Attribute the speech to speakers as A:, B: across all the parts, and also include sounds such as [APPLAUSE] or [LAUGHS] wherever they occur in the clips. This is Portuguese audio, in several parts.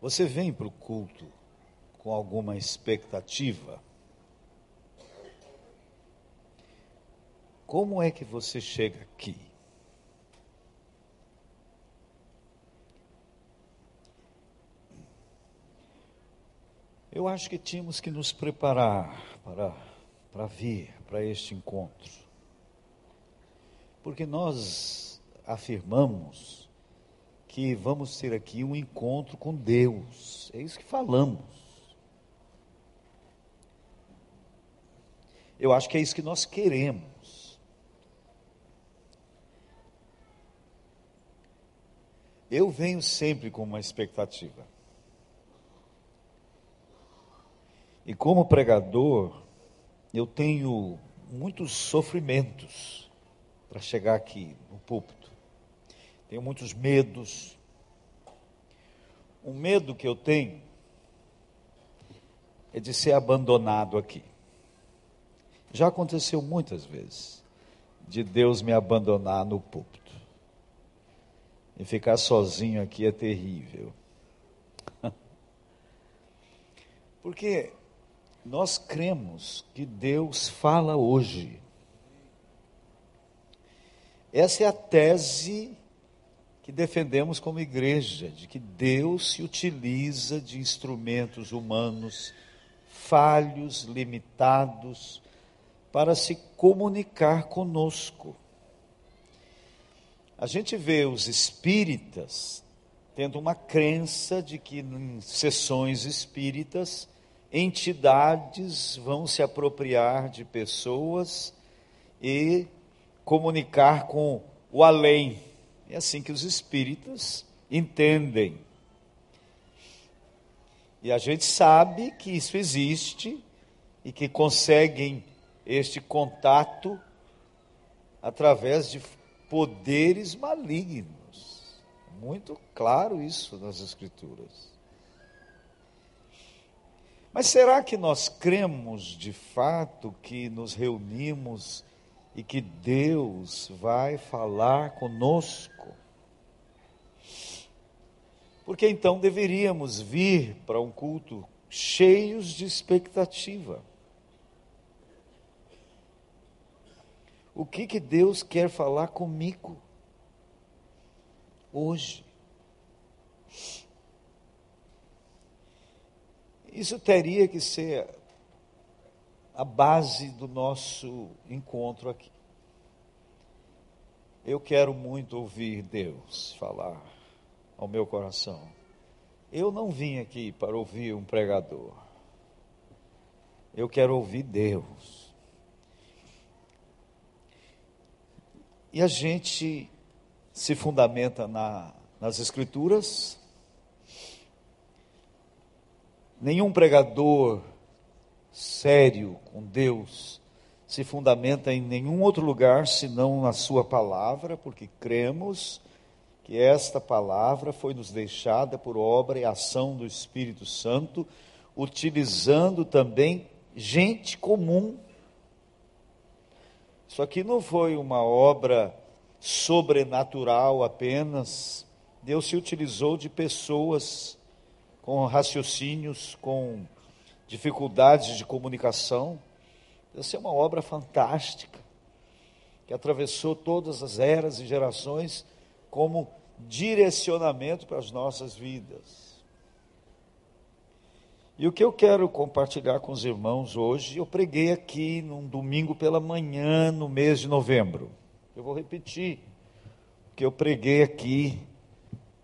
A: Você vem para o culto com alguma expectativa? Como é que você chega aqui? Eu acho que tínhamos que nos preparar para, para vir para este encontro. Porque nós afirmamos que vamos ter aqui um encontro com Deus. É isso que falamos. Eu acho que é isso que nós queremos. Eu venho sempre com uma expectativa. E como pregador, eu tenho muitos sofrimentos para chegar aqui no púlpito. Tenho muitos medos. Um medo que eu tenho é de ser abandonado aqui. Já aconteceu muitas vezes de Deus me abandonar no púlpito. E ficar sozinho aqui é terrível. [LAUGHS] Porque nós cremos que Deus fala hoje. Essa é a tese que defendemos como igreja, de que Deus se utiliza de instrumentos humanos falhos, limitados, para se comunicar conosco. A gente vê os espíritas tendo uma crença de que em sessões espíritas entidades vão se apropriar de pessoas e comunicar com o além. É assim que os espíritas entendem. E a gente sabe que isso existe e que conseguem este contato através de poderes malignos. Muito claro isso nas Escrituras. Mas será que nós cremos de fato que nos reunimos e que Deus vai falar conosco? Porque então deveríamos vir para um culto cheios de expectativa. O que que Deus quer falar comigo hoje? Isso teria que ser a base do nosso encontro aqui. Eu quero muito ouvir Deus falar ao meu coração. Eu não vim aqui para ouvir um pregador. Eu quero ouvir Deus. E a gente se fundamenta na, nas Escrituras, Nenhum pregador sério com Deus se fundamenta em nenhum outro lugar senão na Sua palavra, porque cremos que esta palavra foi nos deixada por obra e ação do Espírito Santo, utilizando também gente comum. Isso aqui não foi uma obra sobrenatural apenas, Deus se utilizou de pessoas com raciocínios, com dificuldades de comunicação. Essa é uma obra fantástica, que atravessou todas as eras e gerações como direcionamento para as nossas vidas. E o que eu quero compartilhar com os irmãos hoje, eu preguei aqui num domingo pela manhã, no mês de novembro. Eu vou repetir o que eu preguei aqui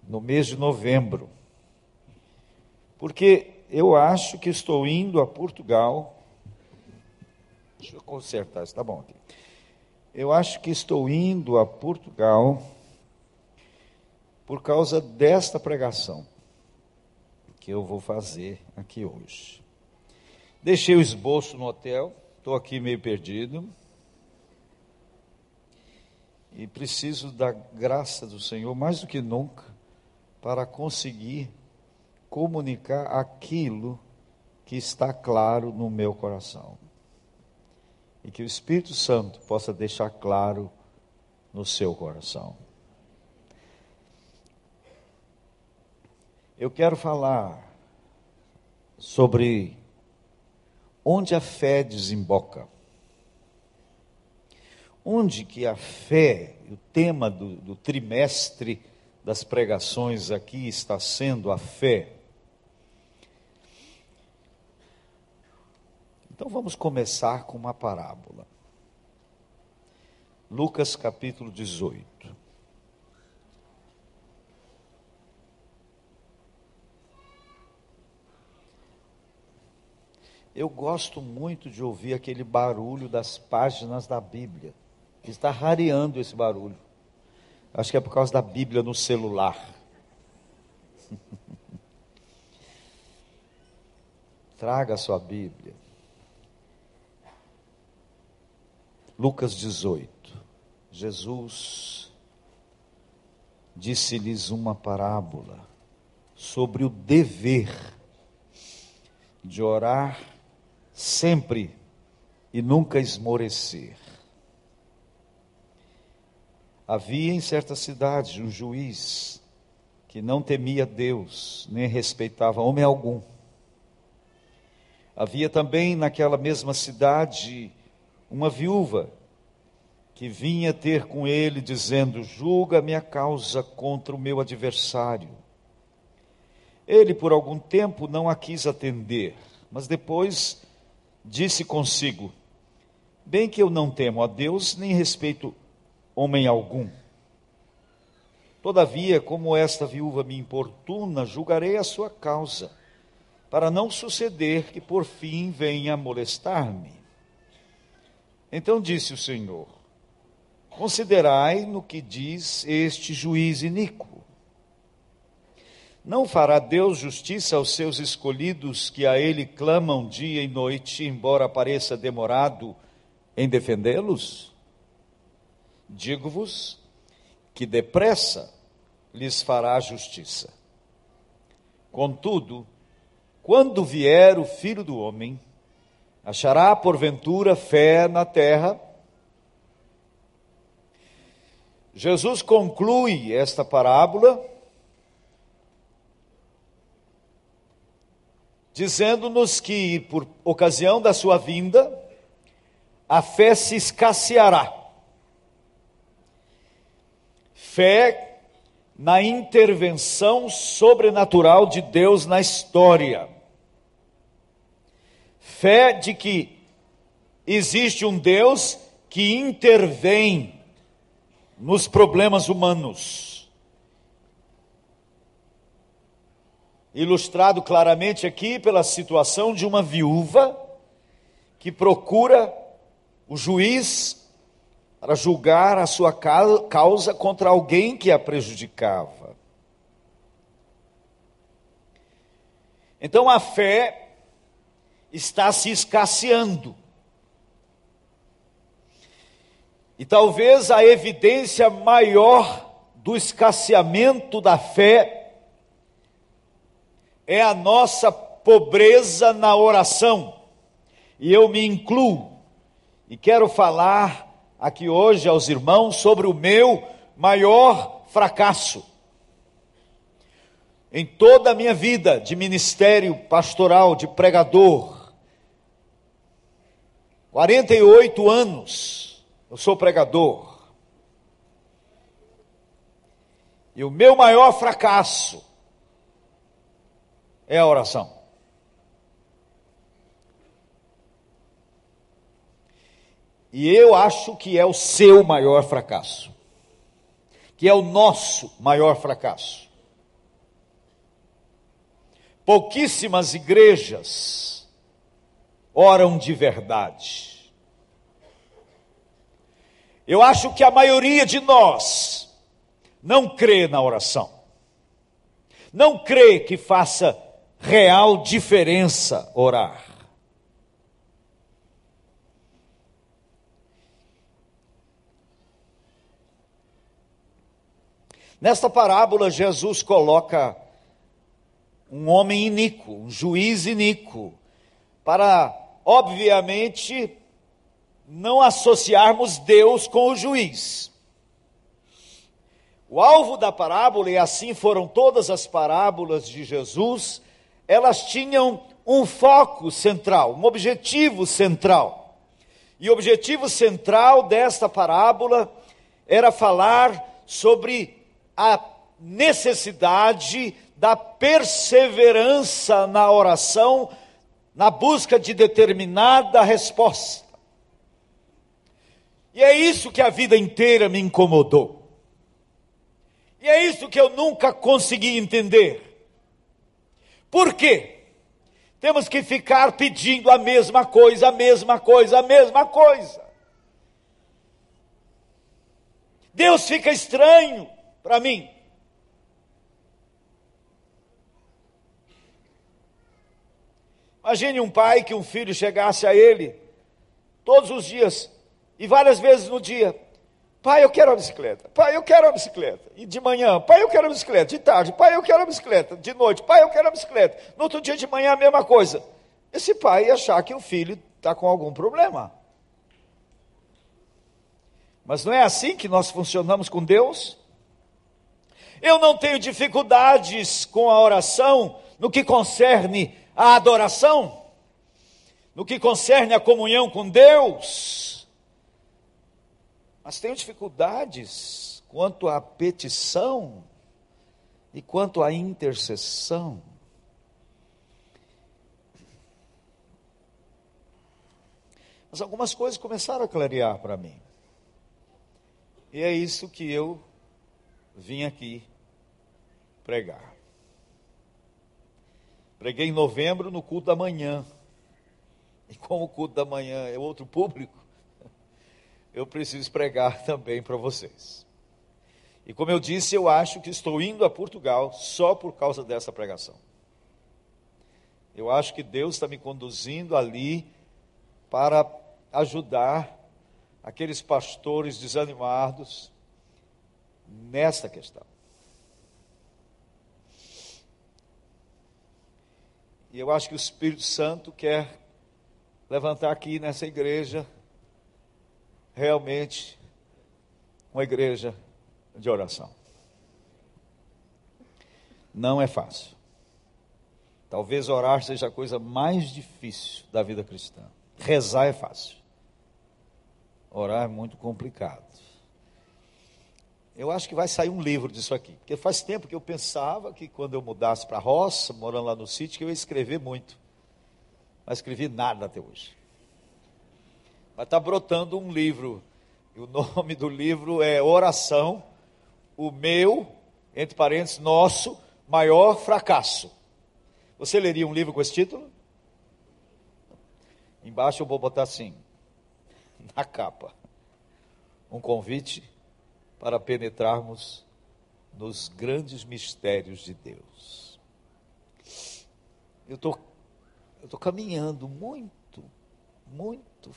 A: no mês de novembro porque eu acho que estou indo a Portugal. Deixa eu consertar, está bom aqui. Eu acho que estou indo a Portugal por causa desta pregação que eu vou fazer aqui hoje. Deixei o esboço no hotel, estou aqui meio perdido. E preciso da graça do Senhor mais do que nunca para conseguir comunicar aquilo que está claro no meu coração. E que o Espírito Santo possa deixar claro no seu coração. Eu quero falar sobre onde a fé desemboca. Onde que a fé, o tema do, do trimestre das pregações aqui está sendo a fé. Então vamos começar com uma parábola. Lucas capítulo 18. Eu gosto muito de ouvir aquele barulho das páginas da Bíblia. Está rareando esse barulho. Acho que é por causa da Bíblia no celular. [LAUGHS] Traga a sua Bíblia. Lucas 18. Jesus disse-lhes uma parábola sobre o dever de orar sempre e nunca esmorecer. Havia em certa cidade um juiz que não temia Deus, nem respeitava homem algum. Havia também naquela mesma cidade uma viúva que vinha ter com ele, dizendo: Julga minha causa contra o meu adversário. Ele, por algum tempo, não a quis atender, mas depois disse consigo: Bem que eu não temo a Deus, nem respeito homem algum. Todavia, como esta viúva me importuna, julgarei a sua causa, para não suceder que por fim venha molestar-me. Então disse o Senhor: Considerai no que diz este juiz iníquo. Não fará Deus justiça aos seus escolhidos que a Ele clamam dia e noite, embora pareça demorado em defendê-los? Digo-vos que depressa lhes fará justiça. Contudo, quando vier o filho do homem, achará porventura fé na terra? Jesus conclui esta parábola dizendo-nos que por ocasião da sua vinda, a fé se escasseará Fé na intervenção sobrenatural de Deus na história. Fé de que existe um Deus que intervém nos problemas humanos. Ilustrado claramente aqui pela situação de uma viúva que procura o juiz para julgar a sua causa contra alguém que a prejudicava. Então a fé está se escasseando. E talvez a evidência maior do escasseamento da fé é a nossa pobreza na oração. E eu me incluo e quero falar aqui hoje aos irmãos sobre o meu maior fracasso. Em toda a minha vida de ministério pastoral, de pregador, 48 anos, eu sou pregador. E o meu maior fracasso é a oração. E eu acho que é o seu maior fracasso, que é o nosso maior fracasso. Pouquíssimas igrejas oram de verdade. Eu acho que a maioria de nós não crê na oração, não crê que faça real diferença orar. Nesta parábola, Jesus coloca um homem iníquo, um juiz iníquo, para, obviamente, não associarmos Deus com o juiz. O alvo da parábola, e assim foram todas as parábolas de Jesus, elas tinham um foco central, um objetivo central. E o objetivo central desta parábola era falar sobre a necessidade da perseverança na oração, na busca de determinada resposta. E é isso que a vida inteira me incomodou. E é isso que eu nunca consegui entender. Por quê? Temos que ficar pedindo a mesma coisa, a mesma coisa, a mesma coisa. Deus fica estranho para mim. Imagine um pai que um filho chegasse a ele todos os dias e várias vezes no dia: Pai, eu quero a bicicleta. Pai, eu quero a bicicleta. E de manhã, pai, eu quero a bicicleta. De tarde, pai, eu quero a bicicleta. De noite, pai, eu quero a bicicleta. No outro dia de manhã, a mesma coisa. Esse pai ia achar que o filho está com algum problema. Mas não é assim que nós funcionamos com Deus? Eu não tenho dificuldades com a oração no que concerne a adoração, no que concerne a comunhão com Deus mas tenho dificuldades quanto à petição e quanto à intercessão. Mas algumas coisas começaram a clarear para mim. E é isso que eu vim aqui pregar. Preguei em novembro no culto da manhã. E como o culto da manhã é outro público, [LAUGHS] eu preciso pregar [LAUGHS] também para vocês. E como eu disse, eu acho que estou indo a Portugal só por causa dessa pregação. Eu acho que Deus está me conduzindo ali para ajudar aqueles pastores desanimados nessa questão. E eu acho que o Espírito Santo quer levantar aqui nessa igreja realmente uma igreja de oração. Não é fácil. Talvez orar seja a coisa mais difícil da vida cristã. Rezar é fácil. Orar é muito complicado. Eu acho que vai sair um livro disso aqui. Porque faz tempo que eu pensava que quando eu mudasse para a roça, morando lá no sítio, que eu ia escrever muito. Mas escrevi nada até hoje. Mas está brotando um livro. E o [LAUGHS] nome do livro é Oração, o meu, entre parênteses, nosso maior fracasso. Você leria um livro com esse título? Embaixo eu vou botar assim, [LAUGHS] na capa, um convite para penetrarmos nos grandes mistérios de Deus. Eu tô, estou caminhando muito, muito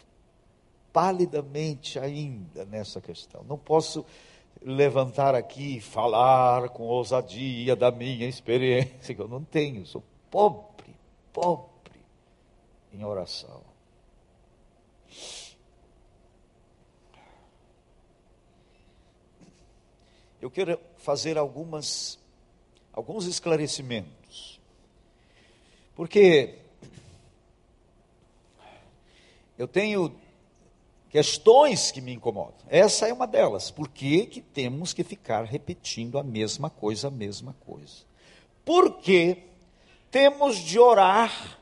A: palidamente ainda nessa questão. Não posso levantar aqui e falar com ousadia da minha experiência, que eu não tenho, sou pobre, pobre em oração. Eu quero fazer algumas alguns esclarecimentos. Porque eu tenho questões que me incomodam. Essa é uma delas. Por que, que temos que ficar repetindo a mesma coisa, a mesma coisa? Por que temos de orar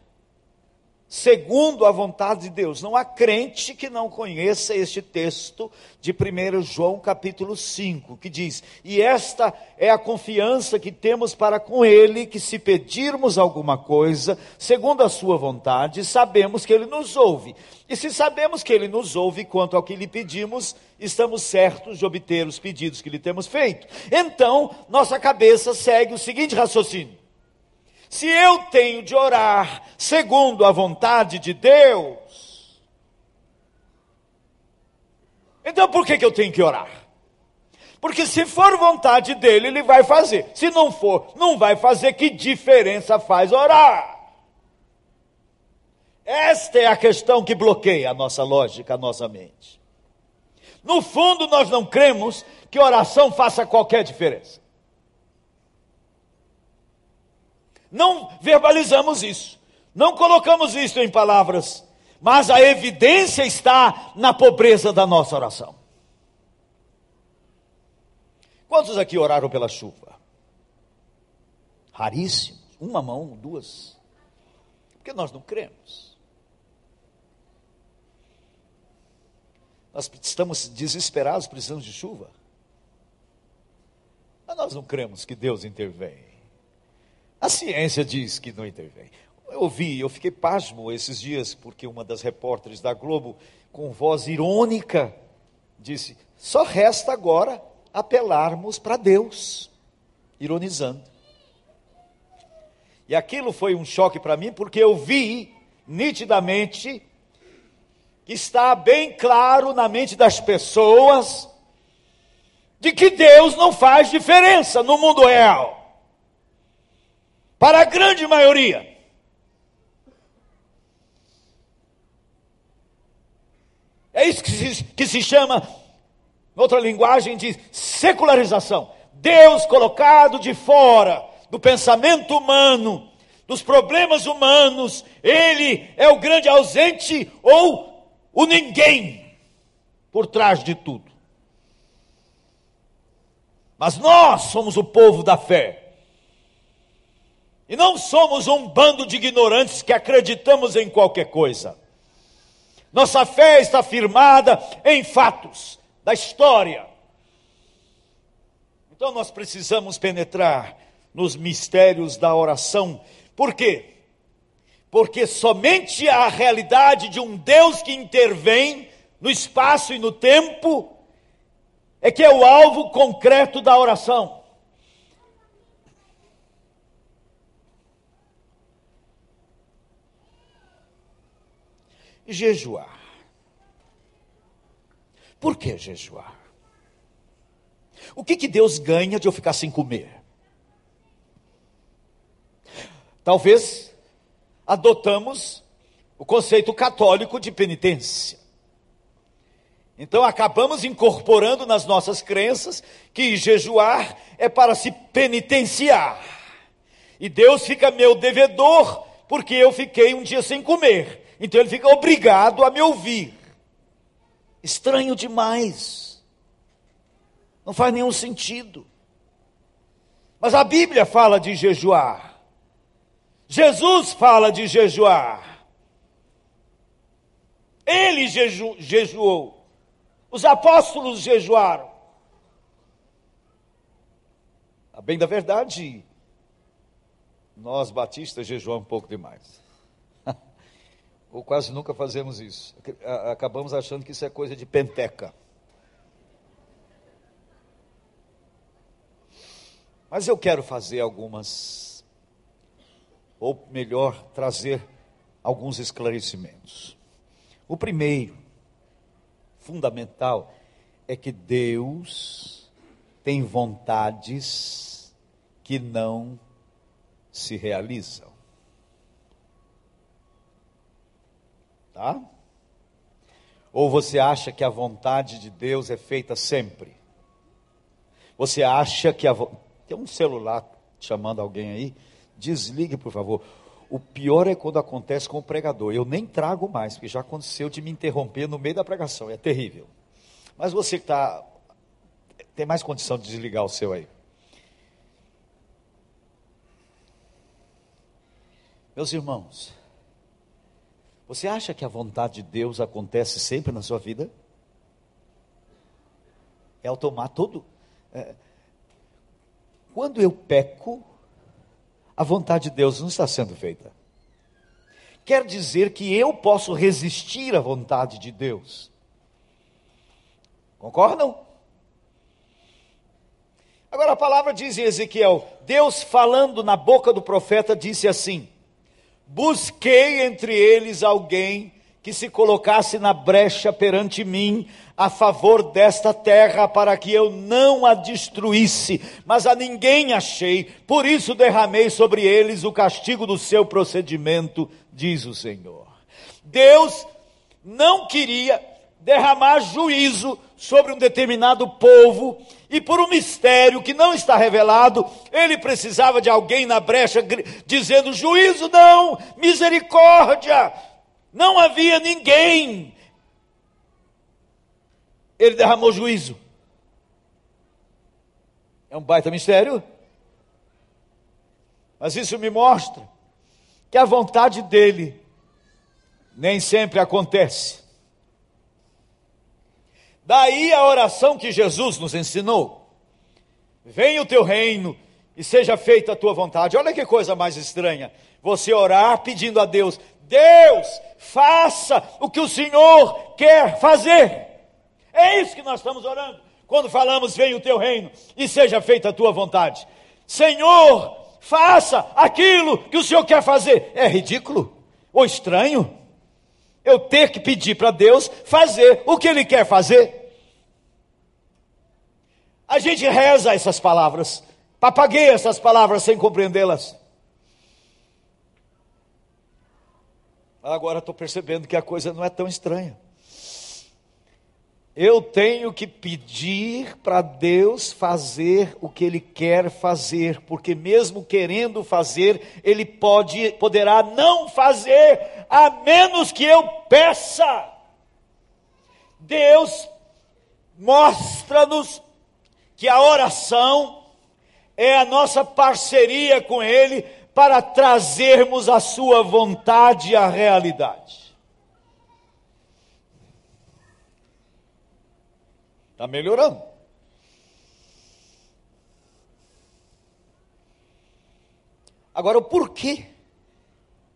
A: segundo a vontade de Deus. Não há crente que não conheça este texto de 1 João capítulo 5, que diz: E esta é a confiança que temos para com Ele, que se pedirmos alguma coisa, segundo a Sua vontade, sabemos que Ele nos ouve. E se sabemos que Ele nos ouve quanto ao que lhe pedimos, estamos certos de obter os pedidos que lhe temos feito. Então, nossa cabeça segue o seguinte raciocínio se eu tenho de orar segundo a vontade de Deus, então por que, que eu tenho que orar? Porque se for vontade dele, ele vai fazer. Se não for, não vai fazer. Que diferença faz orar? Esta é a questão que bloqueia a nossa lógica, a nossa mente. No fundo, nós não cremos que oração faça qualquer diferença. Não verbalizamos isso, não colocamos isso em palavras, mas a evidência está na pobreza da nossa oração. Quantos aqui oraram pela chuva? Raríssimos, uma mão, duas. Porque nós não cremos. Nós estamos desesperados, precisamos de chuva. Mas nós não cremos que Deus intervém. A ciência diz que não intervém. Eu ouvi, eu fiquei pasmo esses dias, porque uma das repórteres da Globo, com voz irônica, disse: só resta agora apelarmos para Deus, ironizando. E aquilo foi um choque para mim, porque eu vi nitidamente que está bem claro na mente das pessoas de que Deus não faz diferença no mundo real. Para a grande maioria. É isso que se, que se chama, em outra linguagem, de secularização. Deus colocado de fora do pensamento humano, dos problemas humanos, ele é o grande ausente ou o ninguém por trás de tudo. Mas nós somos o povo da fé. E não somos um bando de ignorantes que acreditamos em qualquer coisa. Nossa fé está firmada em fatos da história. Então nós precisamos penetrar nos mistérios da oração. Por quê? porque somente a realidade de um Deus que intervém no espaço e no tempo é que é o alvo concreto da oração. Jejuar. Por que jejuar? O que, que Deus ganha de eu ficar sem comer? Talvez adotamos o conceito católico de penitência. Então acabamos incorporando nas nossas crenças que jejuar é para se penitenciar. E Deus fica meu devedor porque eu fiquei um dia sem comer. Então ele fica obrigado a me ouvir. Estranho demais. Não faz nenhum sentido. Mas a Bíblia fala de jejuar. Jesus fala de jejuar. Ele jeju, jejuou. Os apóstolos jejuaram. A bem da verdade, nós batistas jejuamos um pouco demais. Ou quase nunca fazemos isso. Acabamos achando que isso é coisa de penteca. Mas eu quero fazer algumas ou melhor, trazer alguns esclarecimentos. O primeiro, fundamental, é que Deus tem vontades que não se realizam. Tá? Ou você acha que a vontade de Deus é feita sempre? Você acha que a. Tem um celular chamando alguém aí? Desligue, por favor. O pior é quando acontece com o pregador. Eu nem trago mais, porque já aconteceu de me interromper no meio da pregação. É terrível. Mas você que está. Tem mais condição de desligar o seu aí. Meus irmãos, você acha que a vontade de Deus acontece sempre na sua vida? É automático todo. É, quando eu peco, a vontade de Deus não está sendo feita. Quer dizer que eu posso resistir à vontade de Deus. Concordam? Agora a palavra diz em Ezequiel: Deus falando na boca do profeta disse assim: Busquei entre eles alguém que se colocasse na brecha perante mim a favor desta terra para que eu não a destruísse, mas a ninguém achei, por isso derramei sobre eles o castigo do seu procedimento, diz o Senhor. Deus não queria derramar juízo sobre um determinado povo, e por um mistério que não está revelado, ele precisava de alguém na brecha dizendo: juízo não, misericórdia. Não havia ninguém. Ele derramou juízo. É um baita mistério. Mas isso me mostra que a vontade dele nem sempre acontece. Daí a oração que Jesus nos ensinou: Venha o teu reino e seja feita a tua vontade. Olha que coisa mais estranha. Você orar pedindo a Deus: Deus, faça o que o Senhor quer fazer. É isso que nós estamos orando. Quando falamos, venha o teu reino e seja feita a tua vontade. Senhor, faça aquilo que o Senhor quer fazer. É ridículo ou estranho eu ter que pedir para Deus fazer o que Ele quer fazer. A gente reza essas palavras, papagueia essas palavras sem compreendê-las. Agora estou percebendo que a coisa não é tão estranha. Eu tenho que pedir para Deus fazer o que Ele quer fazer, porque mesmo querendo fazer, Ele pode, poderá não fazer, a menos que eu peça. Deus mostra-nos que a oração é a nossa parceria com Ele para trazermos a Sua vontade à realidade. Está melhorando. Agora, o porquê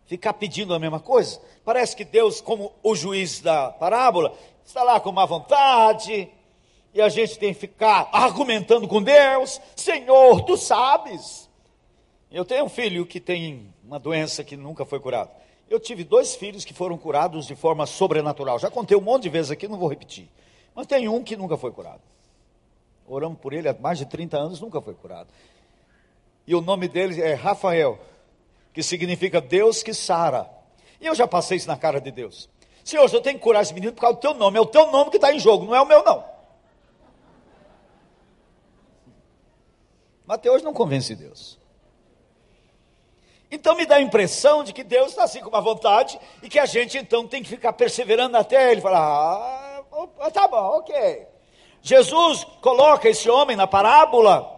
A: ficar pedindo a mesma coisa? Parece que Deus, como o juiz da parábola, está lá com má vontade, e a gente tem que ficar argumentando com Deus: Senhor, tu sabes. Eu tenho um filho que tem uma doença que nunca foi curada. Eu tive dois filhos que foram curados de forma sobrenatural. Já contei um monte de vezes aqui, não vou repetir. Mas tem um que nunca foi curado. Oramos por ele há mais de 30 anos, nunca foi curado. E o nome dele é Rafael, que significa Deus que sara. E eu já passei isso na cara de Deus. Senhor, eu tenho que curar esse menino por causa do teu nome. É o teu nome que está em jogo, não é o meu, não. Mas até hoje não convence Deus. Então me dá a impressão de que Deus está assim com uma vontade e que a gente então tem que ficar perseverando até ele falar: ah, tá bom, ok. Jesus coloca esse homem na parábola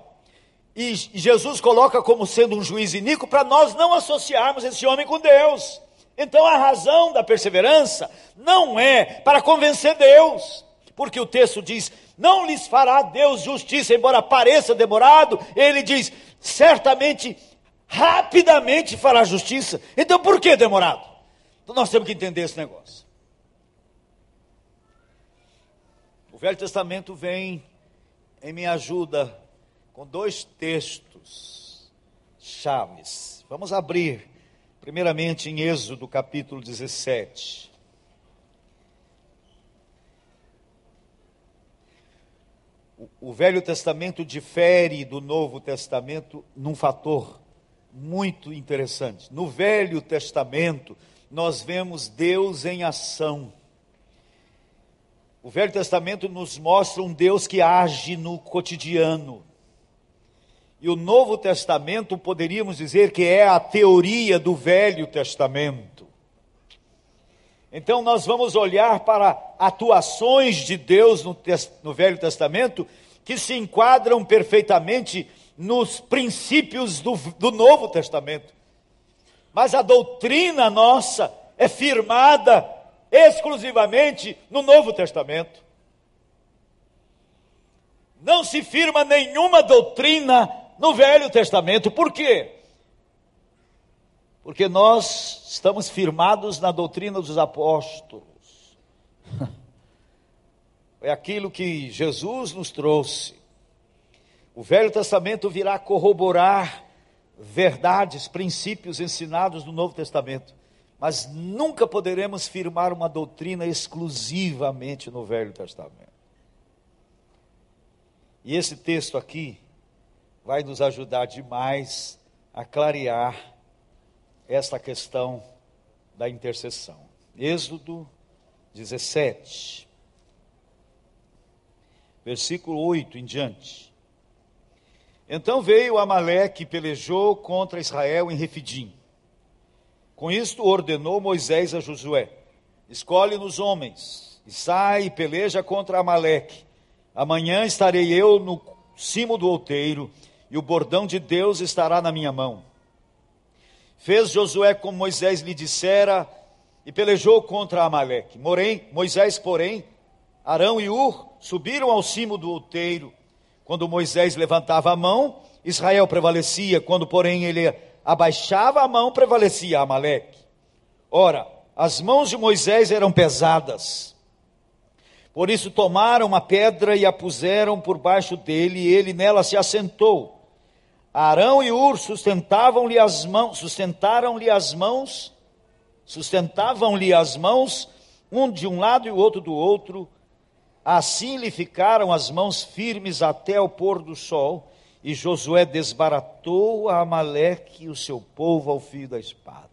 A: e Jesus coloca como sendo um juiz iníquo para nós não associarmos esse homem com Deus. Então a razão da perseverança não é para convencer Deus, porque o texto diz: não lhes fará Deus justiça, embora pareça demorado, ele diz: certamente, rapidamente fará justiça. Então por que demorado? Então nós temos que entender esse negócio. O Velho Testamento vem em minha ajuda com dois textos chaves. Vamos abrir, primeiramente em Êxodo capítulo 17. O Velho Testamento difere do Novo Testamento num fator muito interessante. No Velho Testamento, nós vemos Deus em ação. O Velho Testamento nos mostra um Deus que age no cotidiano. E o Novo Testamento poderíamos dizer que é a teoria do Velho Testamento. Então nós vamos olhar para atuações de Deus no, no Velho Testamento que se enquadram perfeitamente nos princípios do, do Novo Testamento. Mas a doutrina nossa é firmada exclusivamente no Novo Testamento. Não se firma nenhuma doutrina no Velho Testamento. Por quê? Porque nós estamos firmados na doutrina dos apóstolos. [LAUGHS] É aquilo que Jesus nos trouxe. O Velho Testamento virá corroborar verdades, princípios ensinados no Novo Testamento mas nunca poderemos firmar uma doutrina exclusivamente no Velho Testamento. E esse texto aqui vai nos ajudar demais a clarear esta questão da intercessão. Êxodo 17. versículo 8 em diante. Então veio Amaleque e pelejou contra Israel em Refidim. Com isto ordenou Moisés a Josué: Escolhe-nos homens, e sai e peleja contra Amaleque. Amanhã estarei eu no cimo do outeiro, e o bordão de Deus estará na minha mão. Fez Josué como Moisés lhe dissera, e pelejou contra Amaleque. Moisés, porém, Arão e Ur subiram ao cimo do outeiro. Quando Moisés levantava a mão, Israel prevalecia. Quando, porém, ele abaixava a mão, prevalecia Amaleque. Ora, as mãos de Moisés eram pesadas. Por isso tomaram uma pedra e a puseram por baixo dele, e ele nela se assentou. Arão e Ur sustentavam-lhe as mãos, sustentaram-lhe as mãos sustentavam-lhe as mãos, um de um lado e o outro do outro. Assim lhe ficaram as mãos firmes até o pôr do sol, e Josué desbaratou a Amaleque e o seu povo ao fio da espada.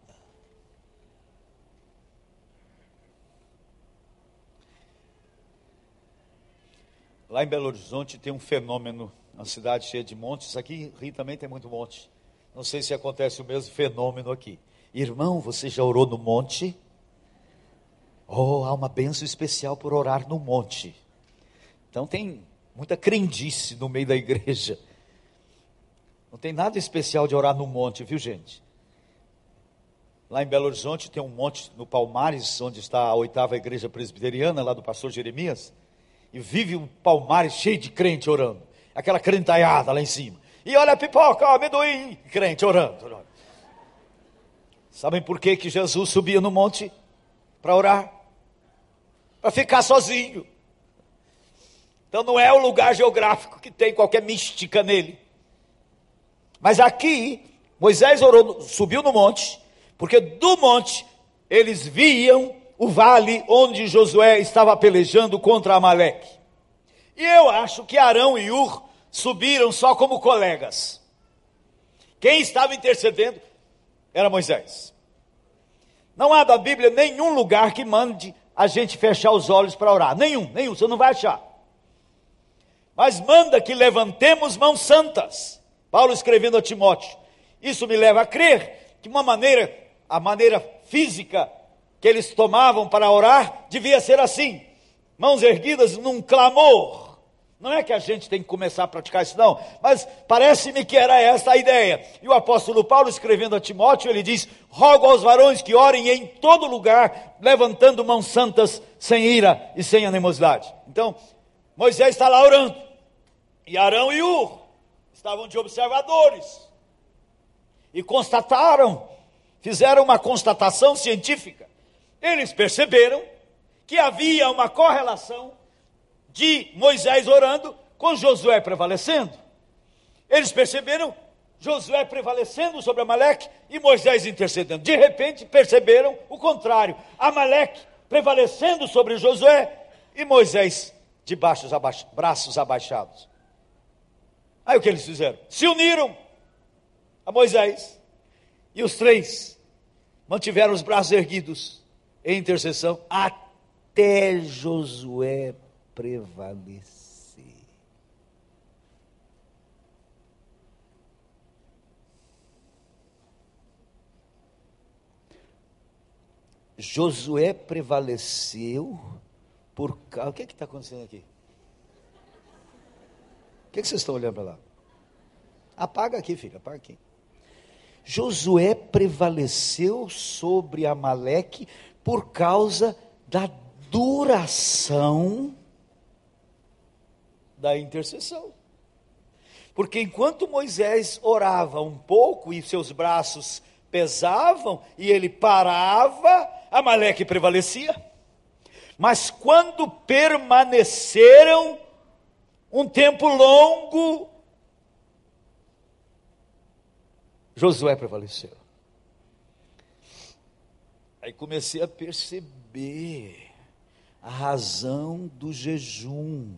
A: Lá em Belo Horizonte tem um fenômeno, uma cidade cheia de montes. Aqui Rio também tem muito monte. Não sei se acontece o mesmo fenômeno aqui. Irmão, você já orou no monte? Oh, há uma benção especial por orar no monte. Então tem muita crendice no meio da igreja. Não tem nada especial de orar no monte, viu gente? Lá em Belo Horizonte tem um monte no Palmares, onde está a oitava igreja presbiteriana, lá do pastor Jeremias. E vive um Palmares cheio de crente orando. Aquela crentaiada lá em cima. E olha a pipoca, amendoim, crente orando. Sabem por que, que Jesus subia no monte para orar? Para ficar sozinho. Então não é o lugar geográfico que tem qualquer mística nele. Mas aqui, Moisés orou, subiu no monte, porque do monte eles viam o vale onde Josué estava pelejando contra Amaleque. E eu acho que Arão e Ur subiram só como colegas. Quem estava intercedendo era Moisés. Não há da Bíblia nenhum lugar que mande a gente fechar os olhos para orar. Nenhum, nenhum, você não vai achar. Mas manda que levantemos mãos santas. Paulo escrevendo a Timóteo. Isso me leva a crer que uma maneira, a maneira física que eles tomavam para orar, devia ser assim: mãos erguidas num clamor não é que a gente tem que começar a praticar isso, não, mas parece-me que era essa a ideia. E o apóstolo Paulo, escrevendo a Timóteo, ele diz: Rogo aos varões que orem em todo lugar, levantando mãos santas, sem ira e sem animosidade. Então, Moisés está lá orando, e Arão e Ur estavam de observadores, e constataram, fizeram uma constatação científica. Eles perceberam que havia uma correlação de Moisés orando com Josué prevalecendo. Eles perceberam Josué prevalecendo sobre Amaleque e Moisés intercedendo. De repente perceberam o contrário: Amaleque prevalecendo sobre Josué e Moisés de baixos braços abaixados. Aí o que eles fizeram? Se uniram a Moisés e os três mantiveram os braços erguidos em intercessão até Josué prevalecer. Josué prevaleceu por causa. O que é está acontecendo aqui? Que, que vocês estão olhando para lá? Apaga aqui, filho, apaga aqui. Josué prevaleceu sobre Amaleque por causa da duração da intercessão. Porque enquanto Moisés orava um pouco e seus braços pesavam e ele parava, Amaleque prevalecia. Mas quando permaneceram um tempo longo, Josué prevaleceu. Aí comecei a perceber a razão do jejum.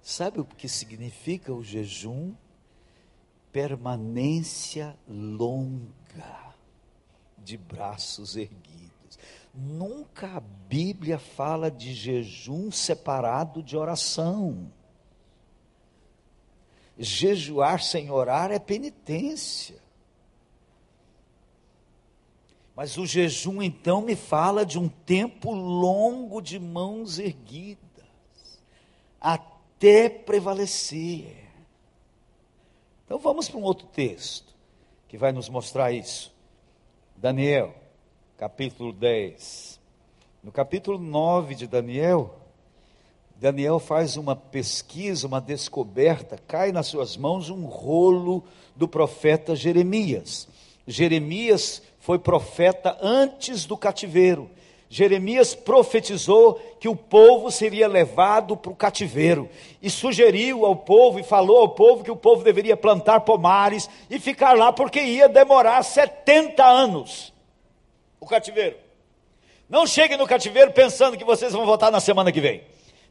A: Sabe o que significa o jejum? Permanência longa de braços erguidos. Nunca a Bíblia fala de jejum separado de oração. Jejuar sem orar é penitência. Mas o jejum então me fala de um tempo longo de mãos erguidas, até prevalecer. Então vamos para um outro texto que vai nos mostrar isso. Daniel, capítulo 10. No capítulo 9 de Daniel, Daniel faz uma pesquisa, uma descoberta, cai nas suas mãos um rolo do profeta Jeremias. Jeremias foi profeta antes do cativeiro. Jeremias profetizou que o povo seria levado para o cativeiro e sugeriu ao povo e falou ao povo que o povo deveria plantar pomares e ficar lá porque ia demorar 70 anos o cativeiro. Não chegue no cativeiro pensando que vocês vão voltar na semana que vem.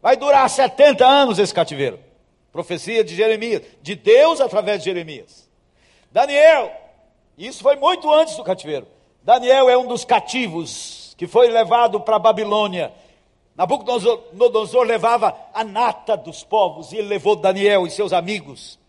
A: Vai durar 70 anos esse cativeiro. Profecia de Jeremias, de Deus através de Jeremias. Daniel, isso foi muito antes do cativeiro. Daniel é um dos cativos que foi levado para a Babilônia. Nabucodonosor levava a nata dos povos e ele levou Daniel e seus amigos.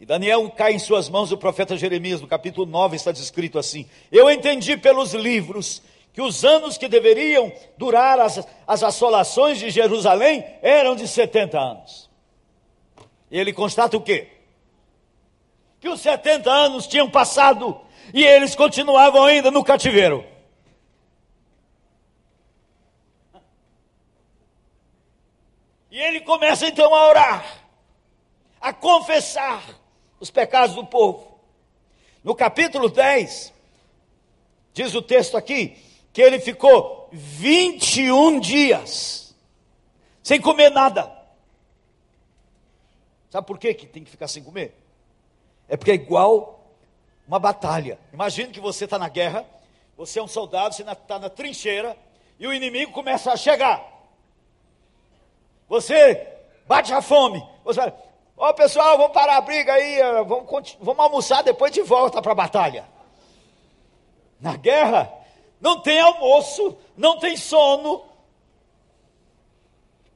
A: E Daniel cai em suas mãos o profeta Jeremias, no capítulo 9 está descrito assim: Eu entendi pelos livros que os anos que deveriam durar as, as assolações de Jerusalém eram de 70 anos. E ele constata o quê? Que os 70 anos tinham passado e eles continuavam ainda no cativeiro. E ele começa então a orar, a confessar os pecados do povo. No capítulo 10, diz o texto aqui, que ele ficou 21 dias sem comer nada. Sabe por que, tem que ficar sem comer? É porque é igual uma batalha. Imagine que você está na guerra, você é um soldado, você está na trincheira e o inimigo começa a chegar. Você bate a fome. Você fala, ó oh, pessoal, vamos parar a briga aí, eh, vamos, vamos almoçar depois de volta para a batalha. Na guerra, não tem almoço, não tem sono.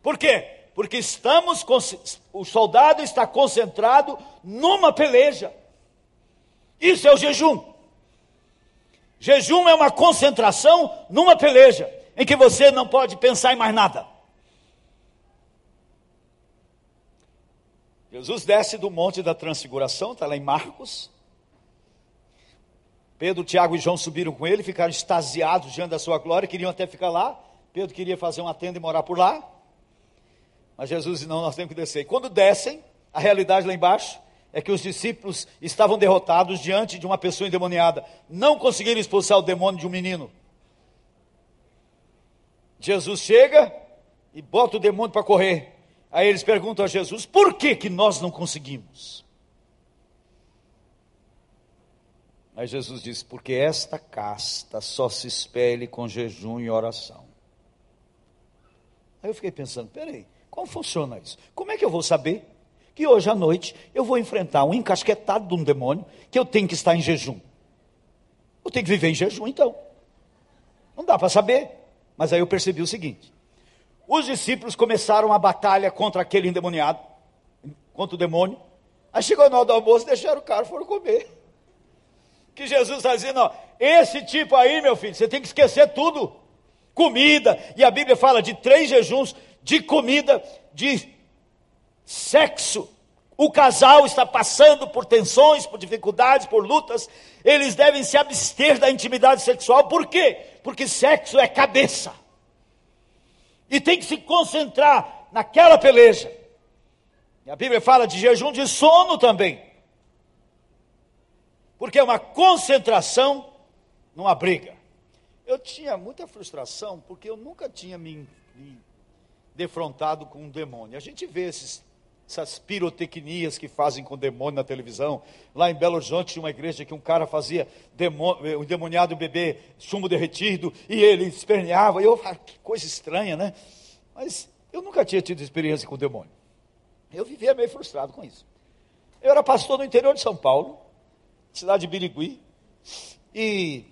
A: Por quê? Porque estamos, o soldado está concentrado numa peleja. Isso é o jejum. Jejum é uma concentração numa peleja, em que você não pode pensar em mais nada. Jesus desce do Monte da Transfiguração, está lá em Marcos, Pedro, Tiago e João subiram com ele, ficaram extasiados diante da sua glória, queriam até ficar lá. Pedro queria fazer uma tenda e morar por lá. Mas Jesus disse: não, nós temos que descer. E quando descem, a realidade lá embaixo é que os discípulos estavam derrotados diante de uma pessoa endemoniada. Não conseguiram expulsar o demônio de um menino. Jesus chega e bota o demônio para correr. Aí eles perguntam a Jesus: por que, que nós não conseguimos? Mas Jesus disse: porque esta casta só se espelhe com jejum e oração. Aí eu fiquei pensando: peraí, como funciona isso? Como é que eu vou saber que hoje à noite eu vou enfrentar um encasquetado de um demônio que eu tenho que estar em jejum? Eu tenho que viver em jejum então. Não dá para saber. Mas aí eu percebi o seguinte: os discípulos começaram a batalha contra aquele endemoniado, contra o demônio. Aí chegou na hora do almoço, deixaram o cara, foram comer que Jesus está dizendo, ó, esse tipo aí, meu filho, você tem que esquecer tudo. Comida, e a Bíblia fala de três jejuns de comida, de sexo. O casal está passando por tensões, por dificuldades, por lutas. Eles devem se abster da intimidade sexual. Por quê? Porque sexo é cabeça. E tem que se concentrar naquela peleja. E a Bíblia fala de jejum de sono também porque é uma concentração numa briga. Eu tinha muita frustração porque eu nunca tinha me, me defrontado com um demônio. A gente vê esses, essas pirotecnias que fazem com demônio na televisão. Lá em Belo Horizonte tinha uma igreja que um cara fazia demônio, um demoniado bebê chumbo derretido e ele esperneava. E eu falei, que coisa estranha, né? Mas eu nunca tinha tido experiência com demônio. Eu vivia meio frustrado com isso. Eu era pastor no interior de São Paulo cidade de Birigui. E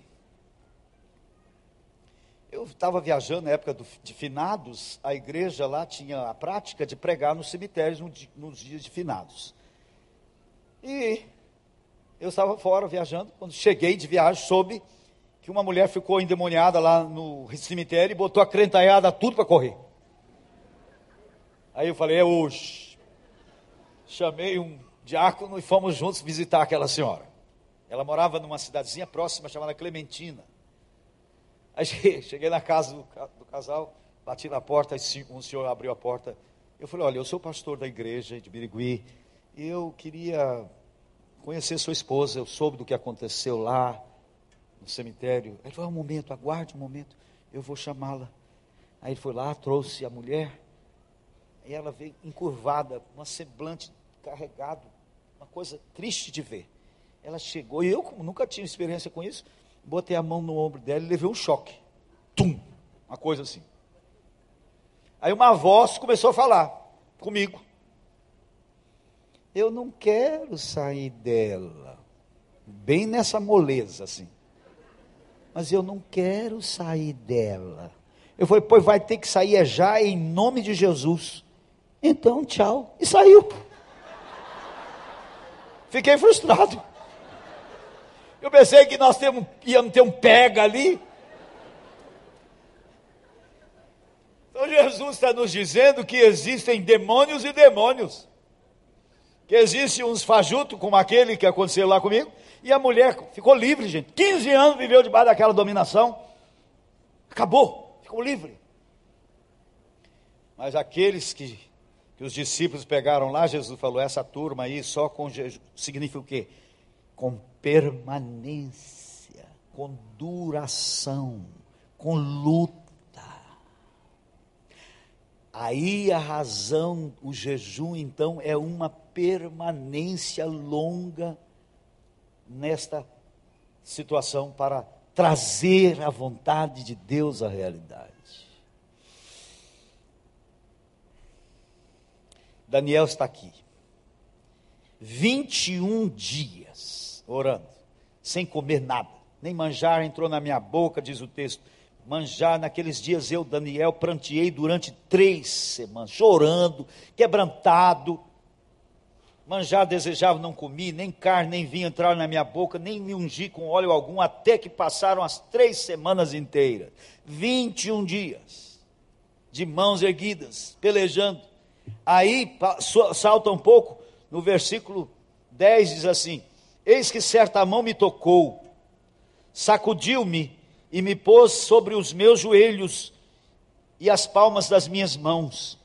A: eu estava viajando na época do, de finados, a igreja lá tinha a prática de pregar nos cemitérios nos dias de finados. E eu estava fora viajando, quando cheguei de viagem, soube que uma mulher ficou endemoniada lá no cemitério e botou a crentaiada tudo para correr. Aí eu falei, é hoje. Chamei um diácono e fomos juntos visitar aquela senhora. Ela morava numa cidadezinha próxima chamada Clementina. Aí [LAUGHS] cheguei na casa do, casal, bati na porta, um senhor abriu a porta. Eu falei, olha, eu sou pastor da igreja de Birigui, e eu queria conhecer sua esposa, eu soube do que aconteceu lá no cemitério. Ele falou, um momento, aguarde um momento, eu vou chamá-la. Aí ele foi lá, trouxe a mulher, e ela veio encurvada, uma semblante carregado, uma coisa triste de ver. Ela chegou, e eu, como nunca tinha experiência com isso, botei a mão no ombro dela e levei um choque. Tum! Uma coisa assim. Aí uma voz começou a falar comigo. Eu não quero sair dela. Bem nessa moleza assim. Mas eu não quero sair dela. Eu falei, pois vai ter que sair é já em nome de Jesus. Então, tchau. E saiu. Fiquei frustrado. Eu pensei que nós temos, íamos ter um pega ali. Então Jesus está nos dizendo que existem demônios e demônios. Que existe uns fajutos, como aquele que aconteceu lá comigo, e a mulher ficou livre, gente. 15 anos viveu debaixo daquela dominação. Acabou, ficou livre. Mas aqueles que, que os discípulos pegaram lá, Jesus falou: essa turma aí só com significa o quê? Com permanência, com duração, com luta. Aí a razão, o jejum, então, é uma permanência longa nesta situação para trazer a vontade de Deus à realidade. Daniel está aqui. 21 dias orando, sem comer nada, nem manjar entrou na minha boca, diz o texto. Manjar, naqueles dias eu, Daniel, pranteei durante três semanas, chorando, quebrantado. Manjar desejava, não comi, nem carne, nem vinho entraram na minha boca, nem me ungi com óleo algum, até que passaram as três semanas inteiras. 21 dias, de mãos erguidas, pelejando. Aí salta um pouco, no versículo 10 diz assim: Eis que certa mão me tocou, sacudiu-me e me pôs sobre os meus joelhos e as palmas das minhas mãos.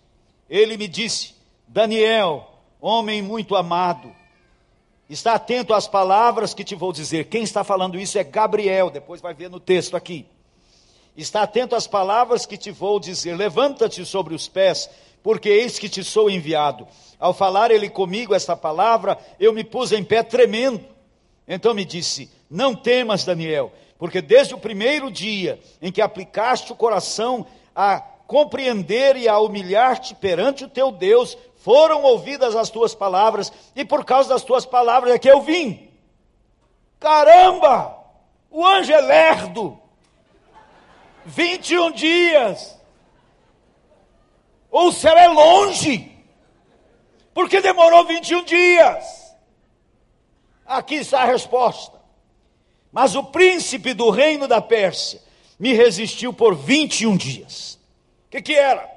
A: Ele me disse: Daniel, homem muito amado, está atento às palavras que te vou dizer. Quem está falando isso é Gabriel, depois vai ver no texto aqui. Está atento às palavras que te vou dizer. Levanta-te sobre os pés, porque eis que te sou enviado. Ao falar ele comigo esta palavra, eu me pus em pé tremendo. Então me disse: Não temas, Daniel, porque desde o primeiro dia em que aplicaste o coração a compreender e a humilhar-te perante o teu Deus, foram ouvidas as tuas palavras, e por causa das tuas palavras é que eu vim. Caramba! O anjo é lerdo. 21 dias. O céu é longe. Porque demorou 21 dias. Aqui está a resposta. Mas o príncipe do reino da Pérsia me resistiu por 21 dias. O que, que era?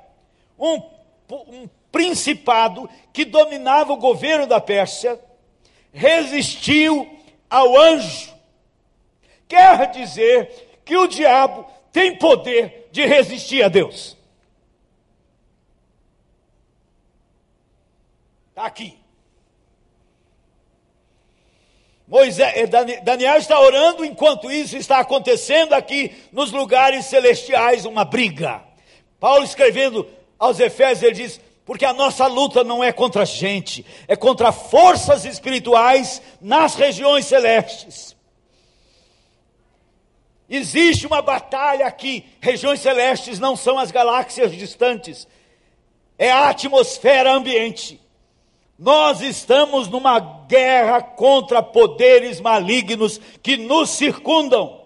A: Um, um principado que dominava o governo da Pérsia resistiu ao anjo. Quer dizer que o diabo tem poder de resistir a Deus. Aqui. Moisés, eh, Daniel está orando, enquanto isso está acontecendo aqui nos lugares celestiais uma briga. Paulo escrevendo aos Efésios, ele diz: porque a nossa luta não é contra gente, é contra forças espirituais nas regiões celestes. Existe uma batalha aqui. Regiões celestes não são as galáxias distantes, é a atmosfera ambiente. Nós estamos numa guerra contra poderes malignos que nos circundam.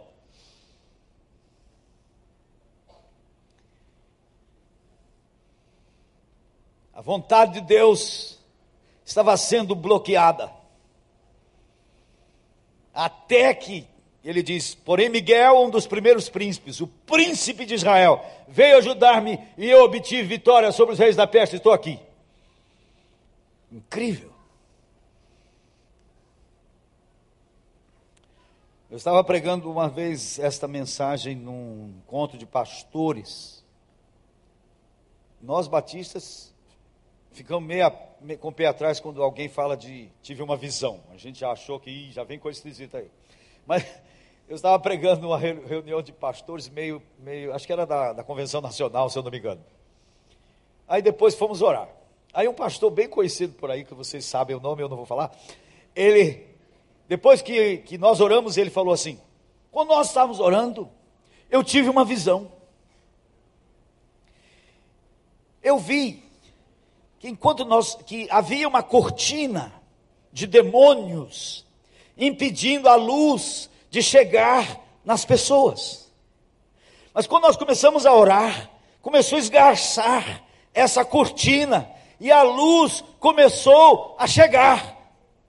A: A vontade de Deus estava sendo bloqueada. Até que ele diz: Porém, Miguel, um dos primeiros príncipes, o príncipe de Israel, veio ajudar-me e eu obtive vitória sobre os reis da peste. Estou aqui. Incrível. Eu estava pregando uma vez esta mensagem num encontro de pastores. Nós batistas ficamos meio, meio, com o pé atrás quando alguém fala de tive uma visão. A gente já achou que já vem coisa esquisita aí. Mas [LAUGHS] eu estava pregando numa reunião de pastores, meio, meio acho que era da, da Convenção Nacional, se eu não me engano. Aí depois fomos orar. Aí um pastor bem conhecido por aí, que vocês sabem o nome, eu não vou falar, ele, depois que, que nós oramos, ele falou assim: quando nós estávamos orando, eu tive uma visão. Eu vi que enquanto nós que havia uma cortina de demônios impedindo a luz de chegar nas pessoas. Mas quando nós começamos a orar, começou a esgarçar essa cortina e a luz começou a chegar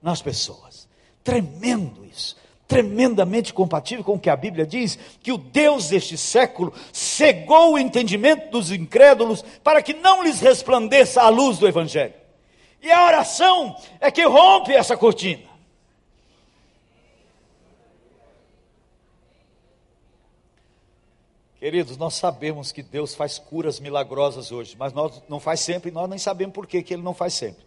A: nas pessoas. Tremendo isso tremendamente compatível com o que a Bíblia diz, que o Deus deste século cegou o entendimento dos incrédulos para que não lhes resplandeça a luz do Evangelho. E a oração é que rompe essa cortina. Queridos, nós sabemos que Deus faz curas milagrosas hoje, mas nós não faz sempre, e nós nem sabemos por que, que Ele não faz sempre.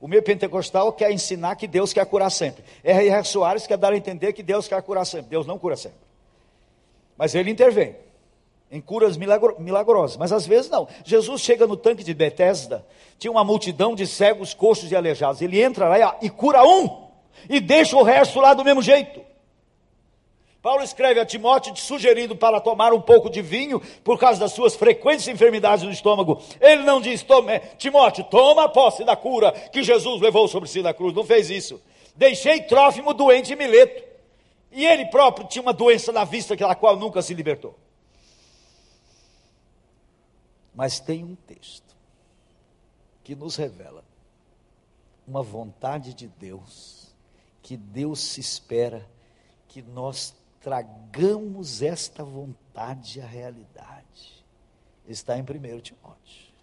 A: O meio pentecostal quer ensinar que Deus quer curar sempre. R.R. Soares quer dar a entender que Deus quer curar sempre. Deus não cura sempre. Mas ele intervém em curas milagro milagrosas. Mas às vezes não. Jesus chega no tanque de Betesda, tinha uma multidão de cegos, coxos e aleijados. Ele entra lá e cura um, e deixa o resto lá do mesmo jeito. Paulo escreve a Timóteo sugerindo para tomar um pouco de vinho por causa das suas frequentes enfermidades no estômago. Ele não diz, Tome, Timóteo, toma posse da cura que Jesus levou sobre si na cruz. Não fez isso. Deixei Trófimo doente em Mileto. E ele próprio tinha uma doença na vista, da qual nunca se libertou. Mas tem um texto que nos revela uma vontade de Deus, que Deus se espera que nós tragamos esta vontade à realidade. Está em 1 Timóteo,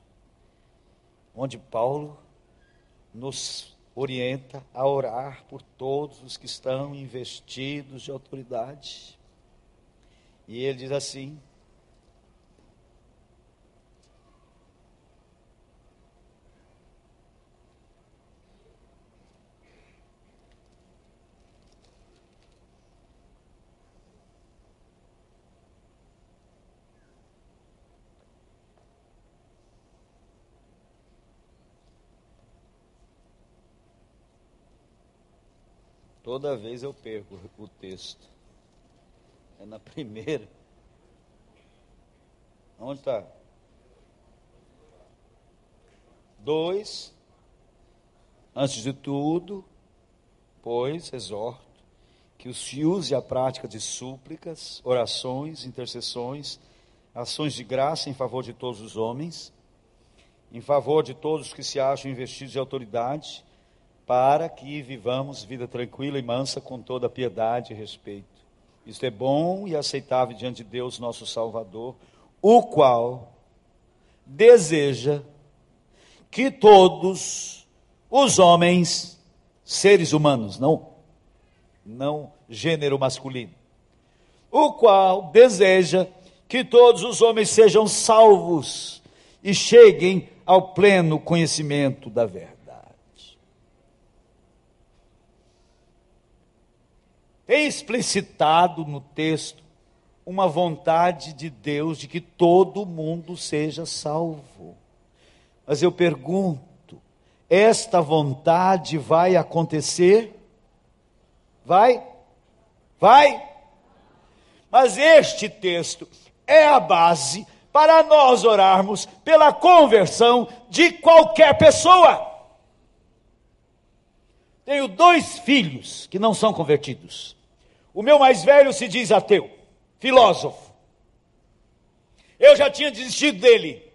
A: onde Paulo nos orienta a orar por todos os que estão investidos de autoridade. E ele diz assim: Toda vez eu perco o texto. É na primeira. Onde está? Dois. Antes de tudo, pois, exorto que se use a prática de súplicas, orações, intercessões, ações de graça em favor de todos os homens, em favor de todos os que se acham investidos de autoridade para que vivamos vida tranquila e mansa com toda piedade e respeito. Isto é bom e aceitável diante de Deus, nosso Salvador, o qual deseja que todos os homens, seres humanos, não, não gênero masculino, o qual deseja que todos os homens sejam salvos e cheguem ao pleno conhecimento da verdade. Explicitado no texto uma vontade de Deus de que todo mundo seja salvo. Mas eu pergunto, esta vontade vai acontecer? Vai? Vai? Mas este texto é a base para nós orarmos pela conversão de qualquer pessoa. Tenho dois filhos que não são convertidos. O meu mais velho se diz ateu, filósofo. Eu já tinha desistido dele.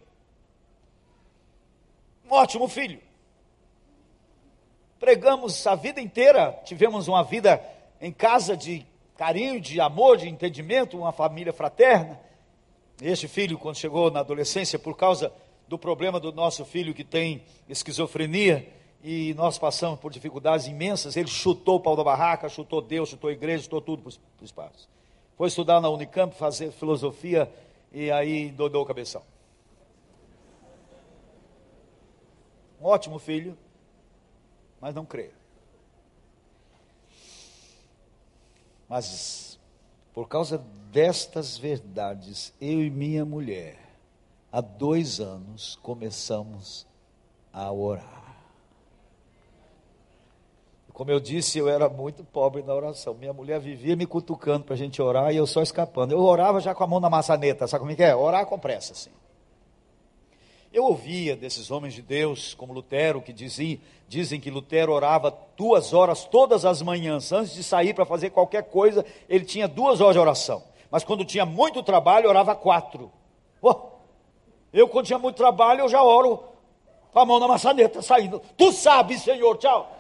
A: Um ótimo filho. Pregamos a vida inteira, tivemos uma vida em casa de carinho, de amor, de entendimento, uma família fraterna. Este filho, quando chegou na adolescência, por causa do problema do nosso filho que tem esquizofrenia, e nós passamos por dificuldades imensas, ele chutou o pau da barraca, chutou Deus, chutou a igreja, chutou tudo para o espaço. Foi estudar na Unicamp, fazer filosofia, e aí dodou o cabeção. Um ótimo filho, mas não crê. Mas, por causa destas verdades, eu e minha mulher, há dois anos, começamos a orar. Como eu disse, eu era muito pobre na oração. Minha mulher vivia me cutucando para a gente orar e eu só escapando. Eu orava já com a mão na maçaneta, sabe como é que é? Orar com pressa, assim. Eu ouvia desses homens de Deus, como Lutero, que dizia, dizem que Lutero orava duas horas todas as manhãs, antes de sair para fazer qualquer coisa, ele tinha duas horas de oração. Mas quando tinha muito trabalho, orava quatro. Oh, eu, quando tinha muito trabalho, eu já oro com a mão na maçaneta, saindo. Tu sabes, Senhor, tchau.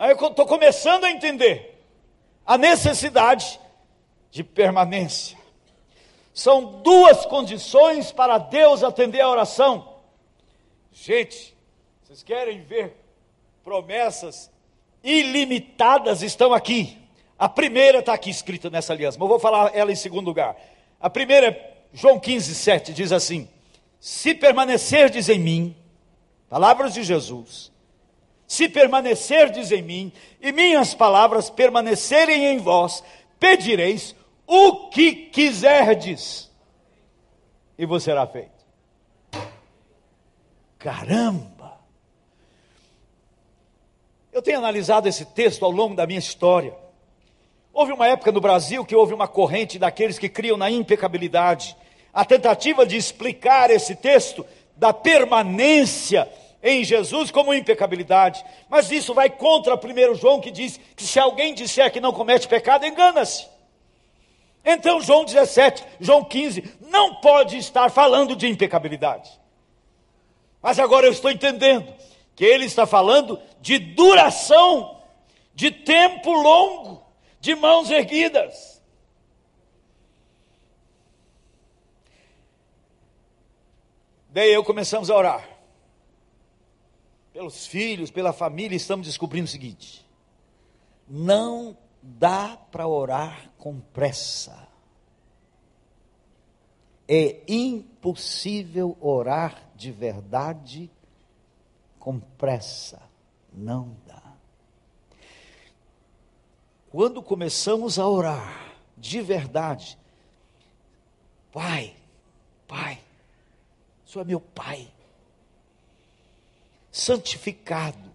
A: Aí eu estou começando a entender a necessidade de permanência. São duas condições para Deus atender a oração. Gente, vocês querem ver promessas ilimitadas estão aqui. A primeira está aqui escrita nessa aliança, mas eu vou falar ela em segundo lugar. A primeira é João 15, 7, diz assim: Se permanecerdes em mim, palavras de Jesus, se permanecerdes em mim e minhas palavras permanecerem em vós, pedireis o que quiserdes e vos será feito. Caramba! Eu tenho analisado esse texto ao longo da minha história. Houve uma época no Brasil que houve uma corrente daqueles que criam na impecabilidade. A tentativa de explicar esse texto da permanência em Jesus como impecabilidade. Mas isso vai contra 1 João que diz que se alguém disser que não comete pecado, engana-se. Então João 17, João 15, não pode estar falando de impecabilidade. Mas agora eu estou entendendo que ele está falando de duração, de tempo longo, de mãos erguidas. Daí eu começamos a orar pelos filhos, pela família, estamos descobrindo o seguinte: não dá para orar com pressa. É impossível orar de verdade com pressa. Não dá. Quando começamos a orar de verdade, Pai, Pai, o Senhor é meu Pai santificado,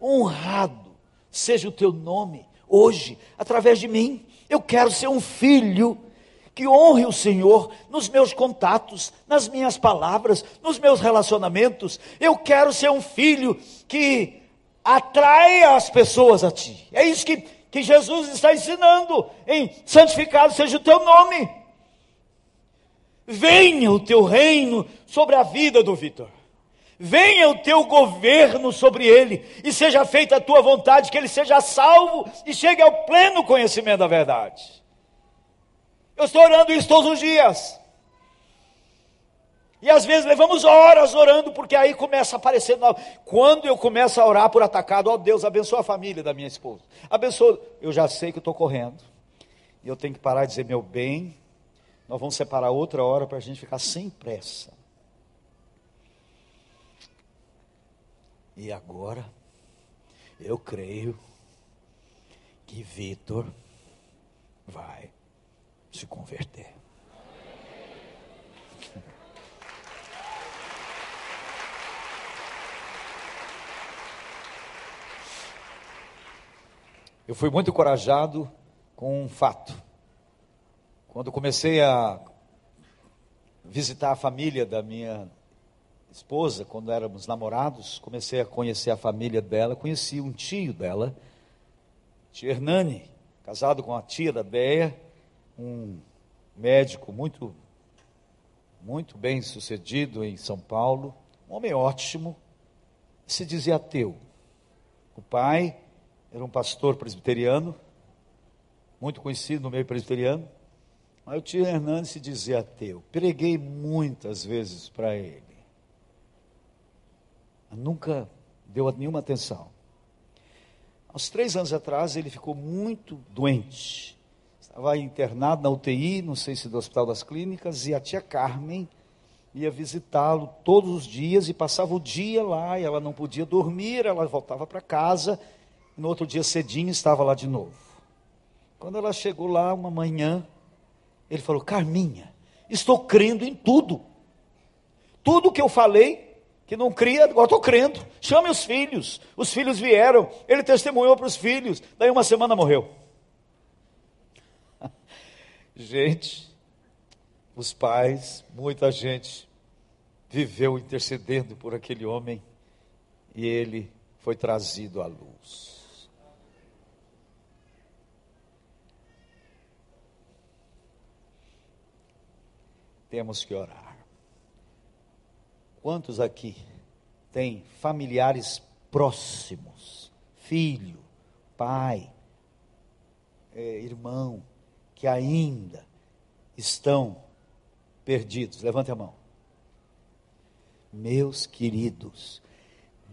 A: honrado seja o teu nome hoje, através de mim. Eu quero ser um filho que honre o Senhor nos meus contatos, nas minhas palavras, nos meus relacionamentos. Eu quero ser um filho que atrai as pessoas a ti. É isso que, que Jesus está ensinando em santificado seja o teu nome. Venha o teu reino sobre a vida do Vitor venha o teu governo sobre ele, e seja feita a tua vontade, que ele seja salvo e chegue ao pleno conhecimento da verdade. Eu estou orando isso todos os dias. E às vezes levamos horas orando, porque aí começa a aparecer. Quando eu começo a orar por atacado, ó Deus, abençoa a família da minha esposa. Abençoa. Eu já sei que eu estou correndo. E eu tenho que parar e dizer, meu bem, nós vamos separar outra hora para a gente ficar sem pressa. E agora, eu creio que Vitor vai se converter. Eu fui muito encorajado com um fato. Quando comecei a visitar a família da minha esposa, quando éramos namorados, comecei a conhecer a família dela, conheci um tio dela, tio Hernani, casado com a tia da Deia, um médico muito, muito bem sucedido em São Paulo, um homem ótimo, se dizia ateu. O pai era um pastor presbiteriano, muito conhecido no meio presbiteriano, mas o tio Hernandes se dizia ateu. Preguei muitas vezes para ele. Nunca deu nenhuma atenção. Aos três anos atrás, ele ficou muito doente. Estava internado na UTI, não sei se do Hospital das Clínicas, e a tia Carmen ia visitá-lo todos os dias e passava o dia lá, e ela não podia dormir, ela voltava para casa, e no outro dia cedinho estava lá de novo. Quando ela chegou lá uma manhã, ele falou: Carminha, estou crendo em tudo. Tudo que eu falei, que não cria, agora estou crendo. Chame os filhos. Os filhos vieram, ele testemunhou para os filhos. Daí uma semana morreu. [LAUGHS] gente, os pais, muita gente viveu intercedendo por aquele homem e ele foi trazido à luz. Temos que orar. Quantos aqui têm familiares próximos, filho, pai, é, irmão, que ainda estão perdidos? Levante a mão. Meus queridos,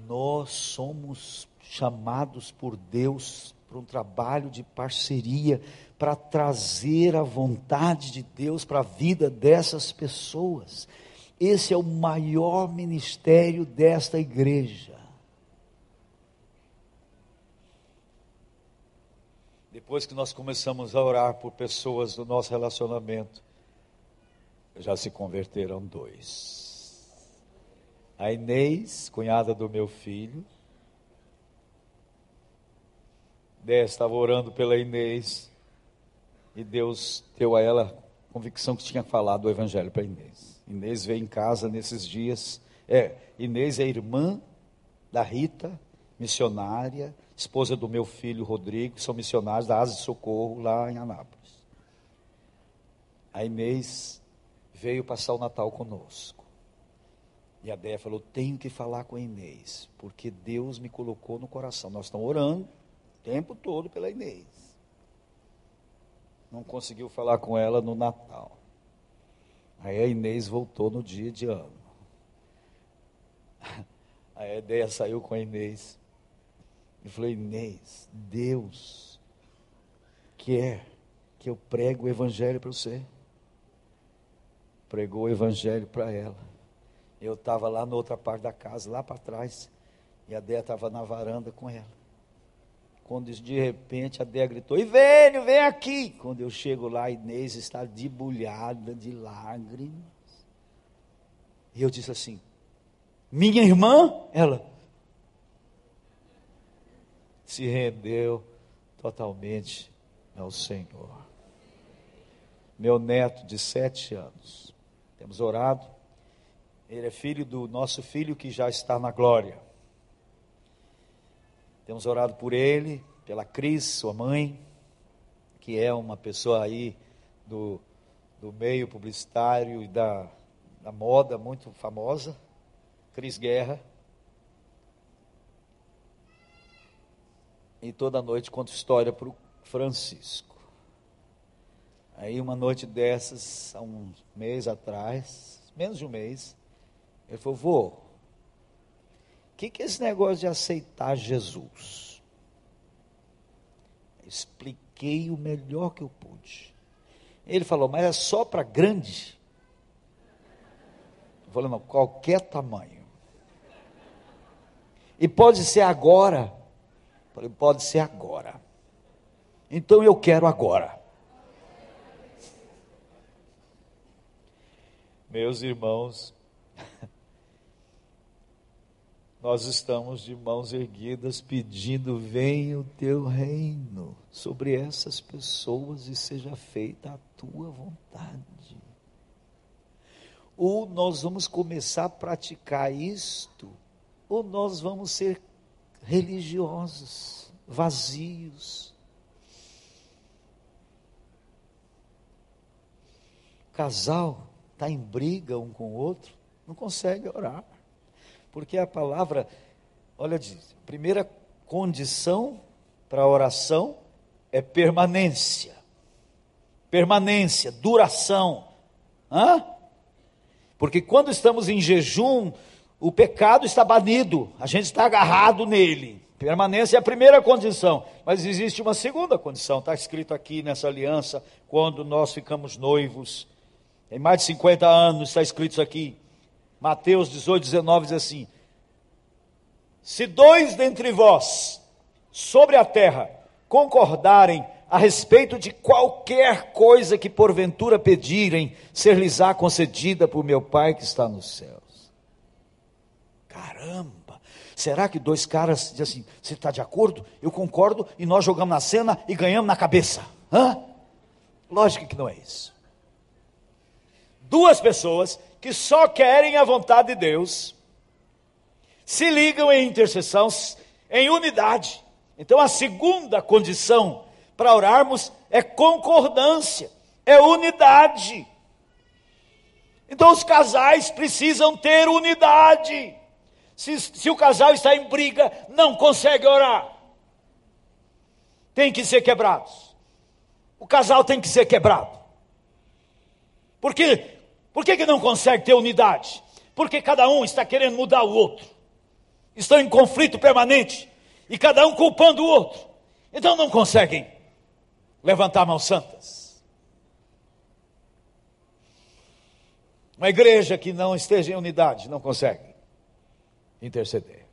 A: nós somos chamados por Deus para um trabalho de parceria, para trazer a vontade de Deus para a vida dessas pessoas. Esse é o maior ministério desta igreja. Depois que nós começamos a orar por pessoas do nosso relacionamento, já se converteram dois. A Inês, cunhada do meu filho, Deus estava orando pela Inês e Deus deu a ela a convicção que tinha falado o evangelho para Inês. Inês veio em casa nesses dias. É, Inês é irmã da Rita, missionária, esposa do meu filho Rodrigo, são missionários da Asa de Socorro lá em Anápolis. A Inês veio passar o Natal conosco. E a Déia falou: tenho que falar com a Inês, porque Deus me colocou no coração. Nós estamos orando o tempo todo pela Inês. Não conseguiu falar com ela no Natal. Aí a Inês voltou no dia de ano. [LAUGHS] A ideia saiu com a Inês. Eu falei, Inês, Deus quer que eu pregue o Evangelho para você. Pregou o Evangelho para ela. Eu estava lá na outra parte da casa, lá para trás, e a Déia estava na varanda com ela. Quando de repente a Déia gritou: Ivênio, vem aqui. Quando eu chego lá, a Inês está debulhada de lágrimas. E eu disse assim: Minha irmã? Ela se rendeu totalmente ao Senhor. Meu neto de sete anos, temos orado. Ele é filho do nosso filho que já está na glória. Temos orado por ele, pela Cris, sua mãe, que é uma pessoa aí do, do meio publicitário e da, da moda muito famosa. Cris Guerra. E toda noite conto história para o Francisco. Aí uma noite dessas, há um mês atrás, menos de um mês, ele falou, vô, que, que é esse negócio de aceitar Jesus? Expliquei o melhor que eu pude. Ele falou, mas é só para grande? Eu falei, não, qualquer tamanho. E pode ser agora? Eu falei, pode ser agora. Então eu quero agora. Meus irmãos, nós estamos de mãos erguidas pedindo: venha o teu reino sobre essas pessoas e seja feita a tua vontade. Ou nós vamos começar a praticar isto, ou nós vamos ser religiosos, vazios. casal está em briga um com o outro, não consegue orar. Porque a palavra, olha, diz, primeira condição para a oração é permanência. Permanência, duração. Hã? Porque quando estamos em jejum, o pecado está banido, a gente está agarrado nele. Permanência é a primeira condição, mas existe uma segunda condição, está escrito aqui nessa aliança, quando nós ficamos noivos, tem mais de 50 anos, está escrito isso aqui. Mateus 18, 19 diz assim: Se dois dentre vós sobre a terra concordarem a respeito de qualquer coisa que porventura pedirem, ser-lhes-á concedida por meu Pai que está nos céus. Caramba! Será que dois caras dizem assim: você está de acordo? Eu concordo, e nós jogamos na cena e ganhamos na cabeça? Hã? Lógico que não é isso duas pessoas que só querem a vontade de Deus, se ligam em intercessão, em unidade. Então a segunda condição para orarmos é concordância, é unidade. Então os casais precisam ter unidade. Se, se o casal está em briga, não consegue orar. Tem que ser quebrados. O casal tem que ser quebrado. Porque por que, que não consegue ter unidade? Porque cada um está querendo mudar o outro. Estão em conflito permanente. E cada um culpando o outro. Então não conseguem levantar mãos santas. Uma igreja que não esteja em unidade não consegue interceder.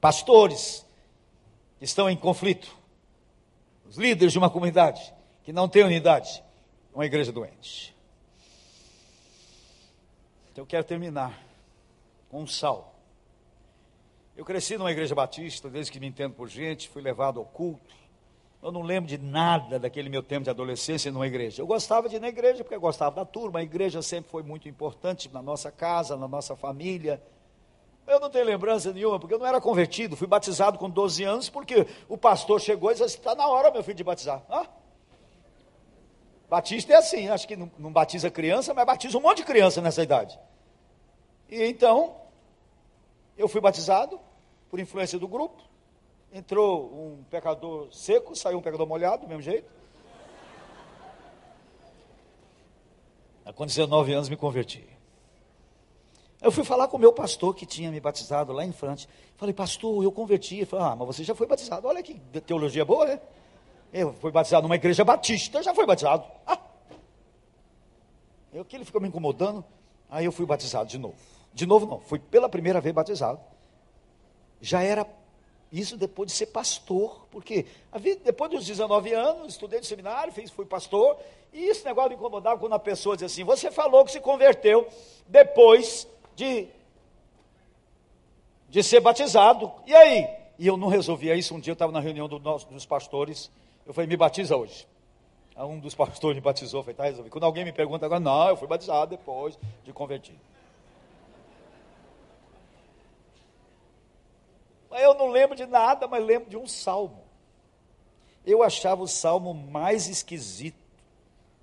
A: Pastores que estão em conflito. Os líderes de uma comunidade que não tem unidade. Uma igreja doente. Então eu quero terminar com um sal. Eu cresci numa igreja batista, desde que me entendo por gente, fui levado ao culto. Eu não lembro de nada daquele meu tempo de adolescência numa igreja. Eu gostava de ir na igreja porque eu gostava da turma. A igreja sempre foi muito importante na nossa casa, na nossa família. Eu não tenho lembrança nenhuma, porque eu não era convertido. Fui batizado com 12 anos, porque o pastor chegou e disse: Está na hora, meu filho, de batizar. Ah? Batista é assim, acho que não, não batiza criança, mas batiza um monte de criança nessa idade. E então, eu fui batizado por influência do grupo. Entrou um pecador seco, saiu um pecador molhado, do mesmo jeito. Com 19 anos me converti. Eu fui falar com o meu pastor que tinha me batizado lá em frente. Falei, pastor, eu converti. Ele falou, ah, mas você já foi batizado. Olha que teologia boa, né? Eu fui batizado numa igreja batista, já foi batizado. Ah. Eu que ele ficou me incomodando, aí eu fui batizado de novo. De novo não, fui pela primeira vez batizado. Já era isso depois de ser pastor, porque depois dos 19 anos, estudei no seminário, fiz, fui pastor, e esse negócio me incomodava quando a pessoa dizia assim: Você falou que se converteu depois de, de ser batizado, e aí? E eu não resolvia isso. Um dia eu estava na reunião do, dos pastores, eu falei, me batiza hoje. Aí um dos pastores me batizou, eu falei, tá resolvido. Quando alguém me pergunta agora, não, eu fui batizado depois de convertido. Eu não lembro de nada, mas lembro de um salmo. Eu achava o salmo mais esquisito.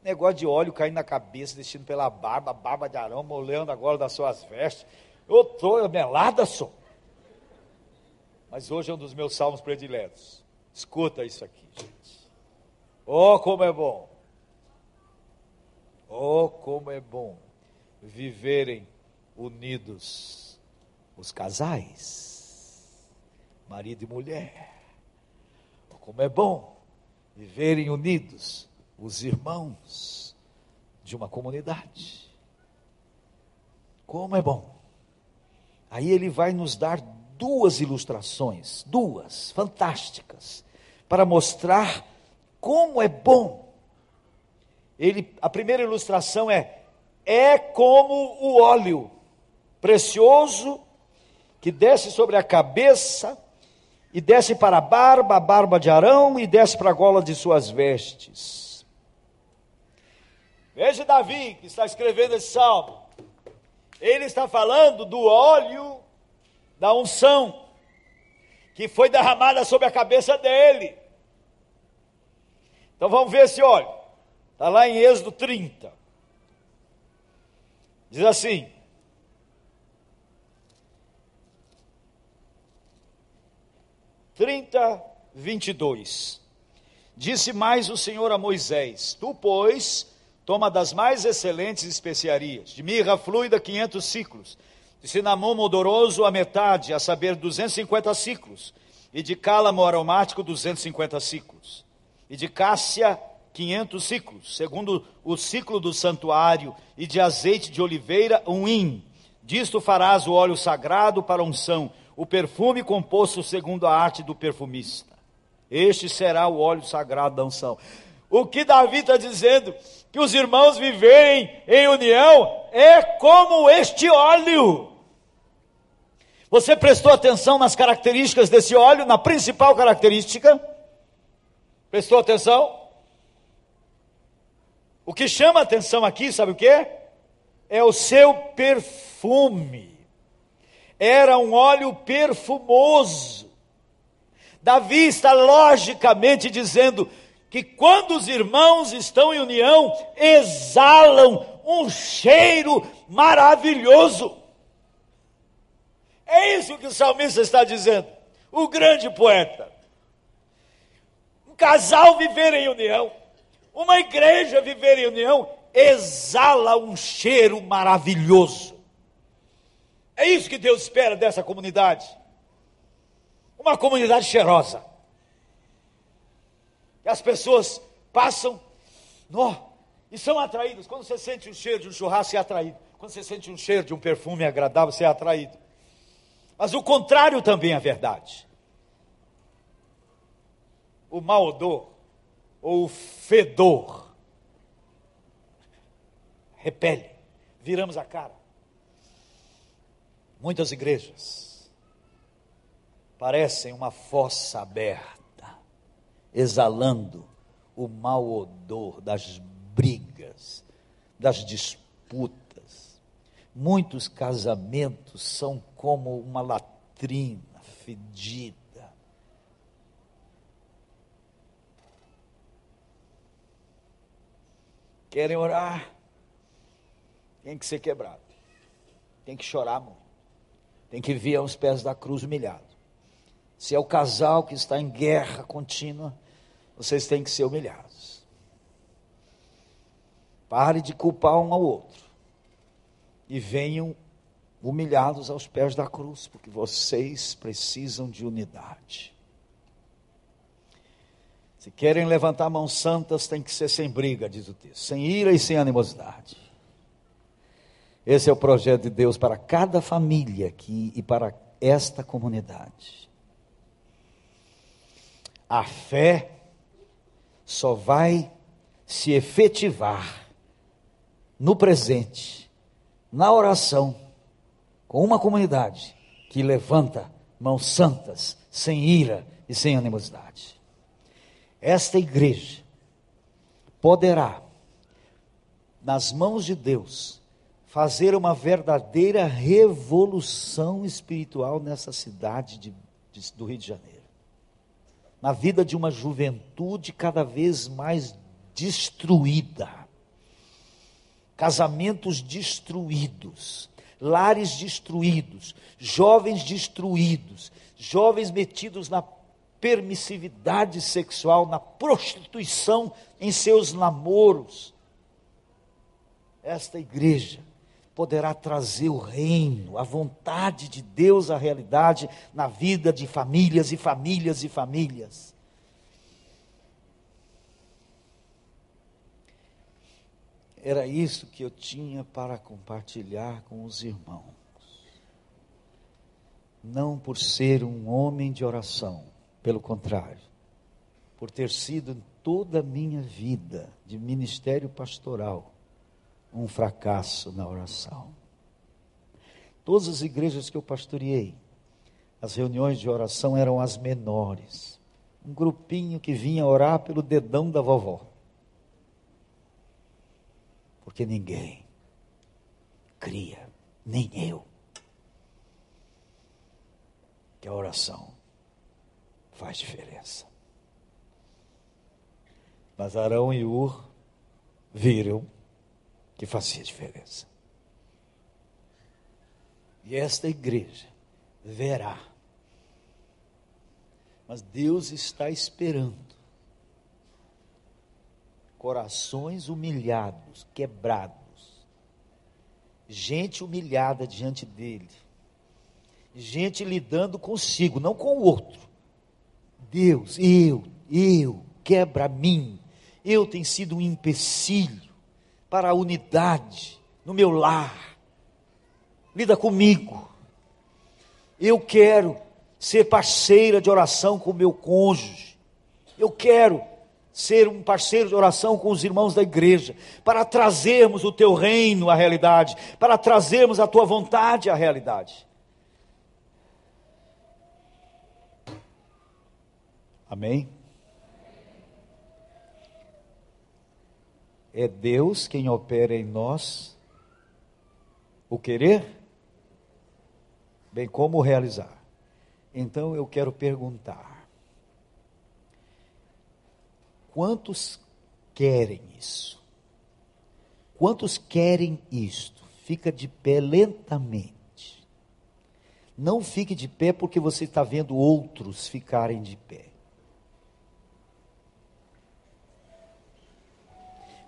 A: Negócio de óleo caindo na cabeça, descendo pela barba, barba de Arão, molhando agora das suas vestes. Eu estou melada, sou. Mas hoje é um dos meus salmos prediletos. Escuta isso aqui, gente. Oh, como é bom. Oh, como é bom viverem unidos os casais, marido e mulher. Oh, como é bom viverem unidos os irmãos de uma comunidade. Como é bom. Aí ele vai nos dar duas ilustrações, duas, fantásticas, para mostrar como é bom. Ele, a primeira ilustração é: é como o óleo precioso que desce sobre a cabeça e desce para a barba, a barba de Arão e desce para a gola de suas vestes. Veja Davi que está escrevendo esse salmo. Ele está falando do óleo da unção que foi derramada sobre a cabeça dele. Então vamos ver esse óleo. Está lá em Êxodo 30. Diz assim: Trinta, vinte e dois. Disse mais o Senhor a Moisés: Tu, pois, toma das mais excelentes especiarias, de mirra fluida, quinhentos ciclos, de cinnamon odoroso a metade, a saber, duzentos e cinquenta ciclos, e de cálamo aromático, duzentos e cinquenta ciclos, e de cássia, quinhentos ciclos, segundo o ciclo do santuário, e de azeite de oliveira, um hin. Disto farás o óleo sagrado para unção, o perfume composto segundo a arte do perfumista. Este será o óleo sagrado da unção. O que Davi está dizendo? Que os irmãos viverem em união é como este óleo. Você prestou atenção nas características desse óleo, na principal característica? Prestou atenção? O que chama atenção aqui, sabe o que? É o seu perfume. Era um óleo perfumoso. Davi está logicamente dizendo que quando os irmãos estão em união, exalam um cheiro maravilhoso. É isso que o salmista está dizendo, o grande poeta. Casal viver em união, uma igreja viver em união, exala um cheiro maravilhoso. É isso que Deus espera dessa comunidade. Uma comunidade cheirosa. E as pessoas passam e são atraídas. Quando você sente o cheiro de um churrasco, você é atraído. Quando você sente um cheiro de um perfume agradável, você é atraído. Mas o contrário também é verdade. O mau odor, ou o fedor, repele. Viramos a cara. Muitas igrejas parecem uma fossa aberta, exalando o mau odor das brigas, das disputas. Muitos casamentos são como uma latrina fedida. Querem orar? Tem que ser quebrado. Tem que chorar muito. Tem que vir aos pés da cruz humilhado. Se é o casal que está em guerra contínua, vocês têm que ser humilhados. Pare de culpar um ao outro. E venham humilhados aos pés da cruz, porque vocês precisam de unidade. Se querem levantar mãos santas, tem que ser sem briga, diz o texto, sem ira e sem animosidade. Esse é o projeto de Deus para cada família aqui e para esta comunidade. A fé só vai se efetivar no presente, na oração, com uma comunidade que levanta mãos santas, sem ira e sem animosidade. Esta igreja poderá, nas mãos de Deus, fazer uma verdadeira revolução espiritual nessa cidade de, de, do Rio de Janeiro na vida de uma juventude cada vez mais destruída. Casamentos destruídos, lares destruídos, jovens destruídos, jovens metidos na permissividade sexual, na prostituição em seus namoros. Esta igreja poderá trazer o reino, a vontade de Deus à realidade na vida de famílias e famílias e famílias. Era isso que eu tinha para compartilhar com os irmãos. Não por ser um homem de oração, pelo contrário, por ter sido toda a minha vida de ministério pastoral um fracasso na oração. Todas as igrejas que eu pastoreei, as reuniões de oração eram as menores. Um grupinho que vinha orar pelo dedão da vovó. Porque ninguém cria, nem eu, que a oração faz diferença. Mas Arão e Ur viram que fazia diferença. E esta igreja verá. Mas Deus está esperando corações humilhados, quebrados, gente humilhada diante dele, gente lidando consigo, não com o outro. Deus, eu, eu, quebra mim, eu tenho sido um empecilho para a unidade no meu lar, lida comigo. Eu quero ser parceira de oração com o meu cônjuge, eu quero ser um parceiro de oração com os irmãos da igreja, para trazermos o teu reino à realidade, para trazermos a tua vontade à realidade. Amém? É Deus quem opera em nós o querer, bem como o realizar. Então eu quero perguntar: Quantos querem isso? Quantos querem isto? Fica de pé lentamente. Não fique de pé porque você está vendo outros ficarem de pé.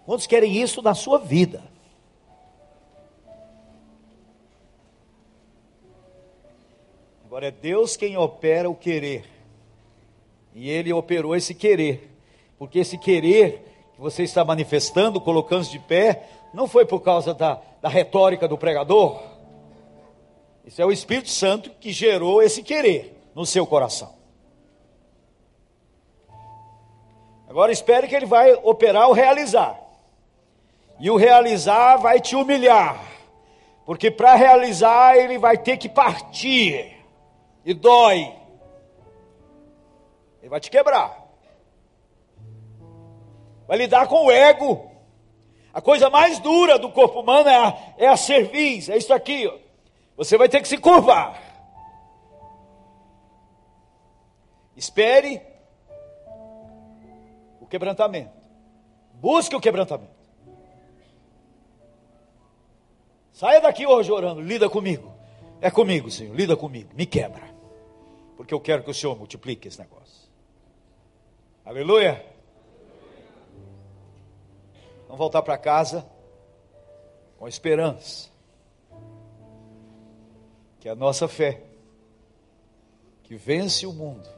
A: Quantos querem isso na sua vida? Agora é Deus quem opera o querer. E Ele operou esse querer porque esse querer que você está manifestando, colocando-se de pé, não foi por causa da, da retórica do pregador. Isso é o Espírito Santo que gerou esse querer no seu coração. Agora espere que ele vai operar o realizar. E o realizar vai te humilhar. Porque para realizar ele vai ter que partir. E dói. Ele vai te quebrar vai lidar com o ego. A coisa mais dura do corpo humano é a, é a cerviz, é isso aqui. Ó. Você vai ter que se curvar. Espere o quebrantamento. Busque o quebrantamento. Saia daqui hoje orando, lida comigo. É comigo, Senhor, lida comigo, me quebra. Porque eu quero que o Senhor multiplique esse negócio. Aleluia. Vamos voltar para casa com esperança. Que a nossa fé, que vence o mundo,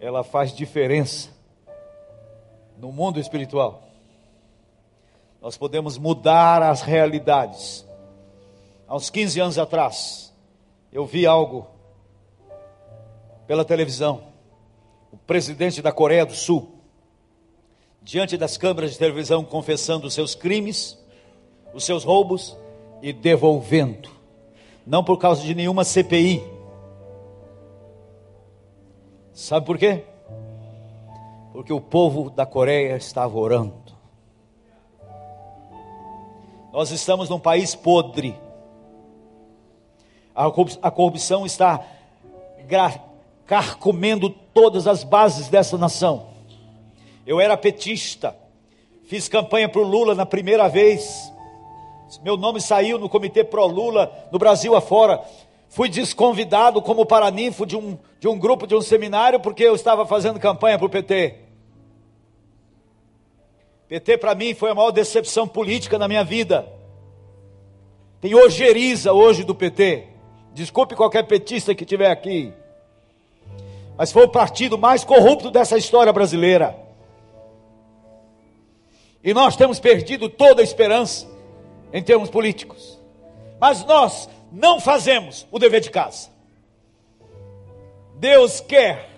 A: ela faz diferença no mundo espiritual. Nós podemos mudar as realidades. Há uns 15 anos atrás, eu vi algo pela televisão. O presidente da Coreia do Sul diante das câmeras de televisão confessando os seus crimes, os seus roubos e devolvendo. Não por causa de nenhuma CPI. Sabe por quê? Porque o povo da Coreia estava orando. Nós estamos num país podre. A corrupção está carcomendo todas as bases dessa nação. Eu era petista, fiz campanha para o Lula na primeira vez. Meu nome saiu no comitê pró-Lula, no Brasil afora. Fui desconvidado como paraninfo de um, de um grupo, de um seminário, porque eu estava fazendo campanha para o PT. PT para mim foi a maior decepção política na minha vida. Tem ojeriza hoje do PT. Desculpe qualquer petista que estiver aqui. Mas foi o partido mais corrupto dessa história brasileira. E nós temos perdido toda a esperança em termos políticos. Mas nós não fazemos o dever de casa. Deus quer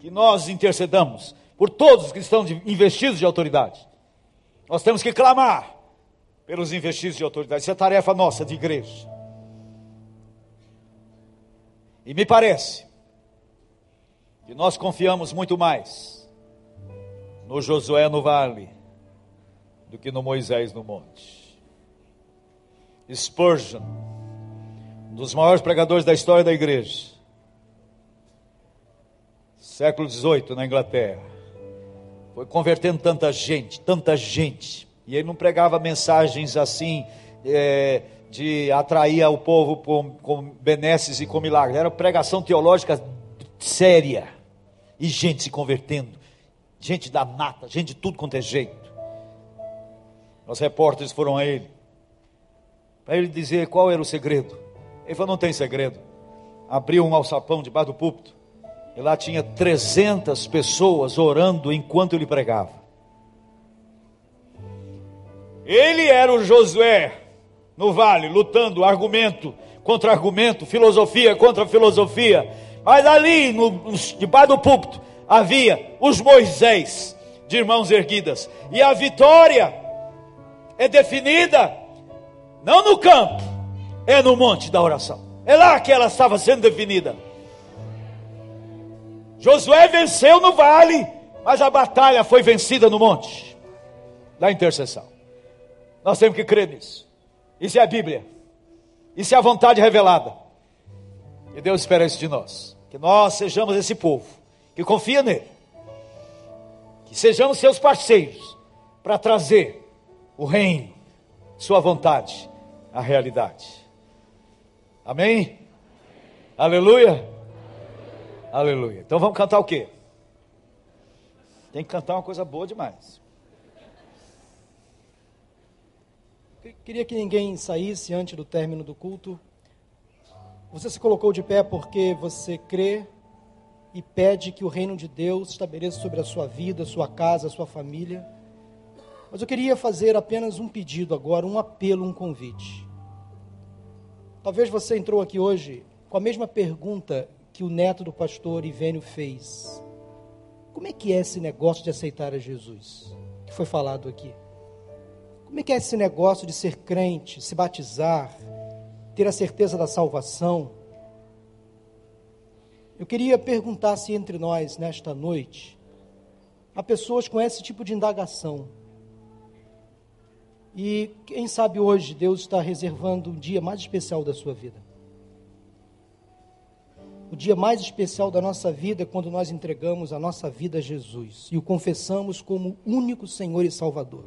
A: que nós intercedamos por todos que estão investidos de autoridade. Nós temos que clamar pelos investidos de autoridade. Isso é tarefa nossa de igreja. E me parece que nós confiamos muito mais no Josué no vale do que no Moisés no monte. Spurgeon, um dos maiores pregadores da história da igreja, século XVIII na Inglaterra, foi convertendo tanta gente, tanta gente, e ele não pregava mensagens assim, é, de atrair o povo com, com benesses e com milagres. Era pregação teológica séria. E gente se convertendo. Gente da nata, gente de tudo quanto é jeito. Os repórteres foram a ele. Para ele dizer qual era o segredo. Ele falou: não tem segredo. Abriu um alçapão debaixo do púlpito. E lá tinha 300 pessoas orando enquanto ele pregava. Ele era o Josué no vale, lutando argumento contra argumento, filosofia contra filosofia. Mas ali, no, debaixo do púlpito, havia os Moisés de irmãos erguidas. E a vitória é definida não no campo, é no monte da oração. É lá que ela estava sendo definida. Josué venceu no vale, mas a batalha foi vencida no monte da intercessão. Nós temos que crer nisso. Isso é a Bíblia. Isso é a vontade revelada. E Deus espera isso de nós. Que nós sejamos esse povo que confia nele. Que sejamos seus parceiros para trazer o reino, sua vontade, à realidade. Amém? Aleluia? Aleluia. Então vamos cantar o quê? Tem que cantar uma coisa boa demais.
B: Queria que ninguém saísse antes do término do culto. Você se colocou de pé porque você crê e pede que o reino de Deus estabeleça sobre a sua vida, sua casa, sua família. Mas eu queria fazer apenas um pedido agora, um apelo, um convite. Talvez você entrou aqui hoje com a mesma pergunta que o neto do pastor Ivênio fez. Como é que é esse negócio de aceitar a Jesus? Que foi falado aqui. Como é que é esse negócio de ser crente, se batizar, ter a certeza da salvação? Eu queria perguntar se entre nós, nesta noite, há pessoas com esse tipo de indagação. E quem sabe hoje Deus está reservando um dia mais especial da sua vida. O dia mais especial da nossa vida é quando nós entregamos a nossa vida a Jesus e o confessamos como único Senhor e Salvador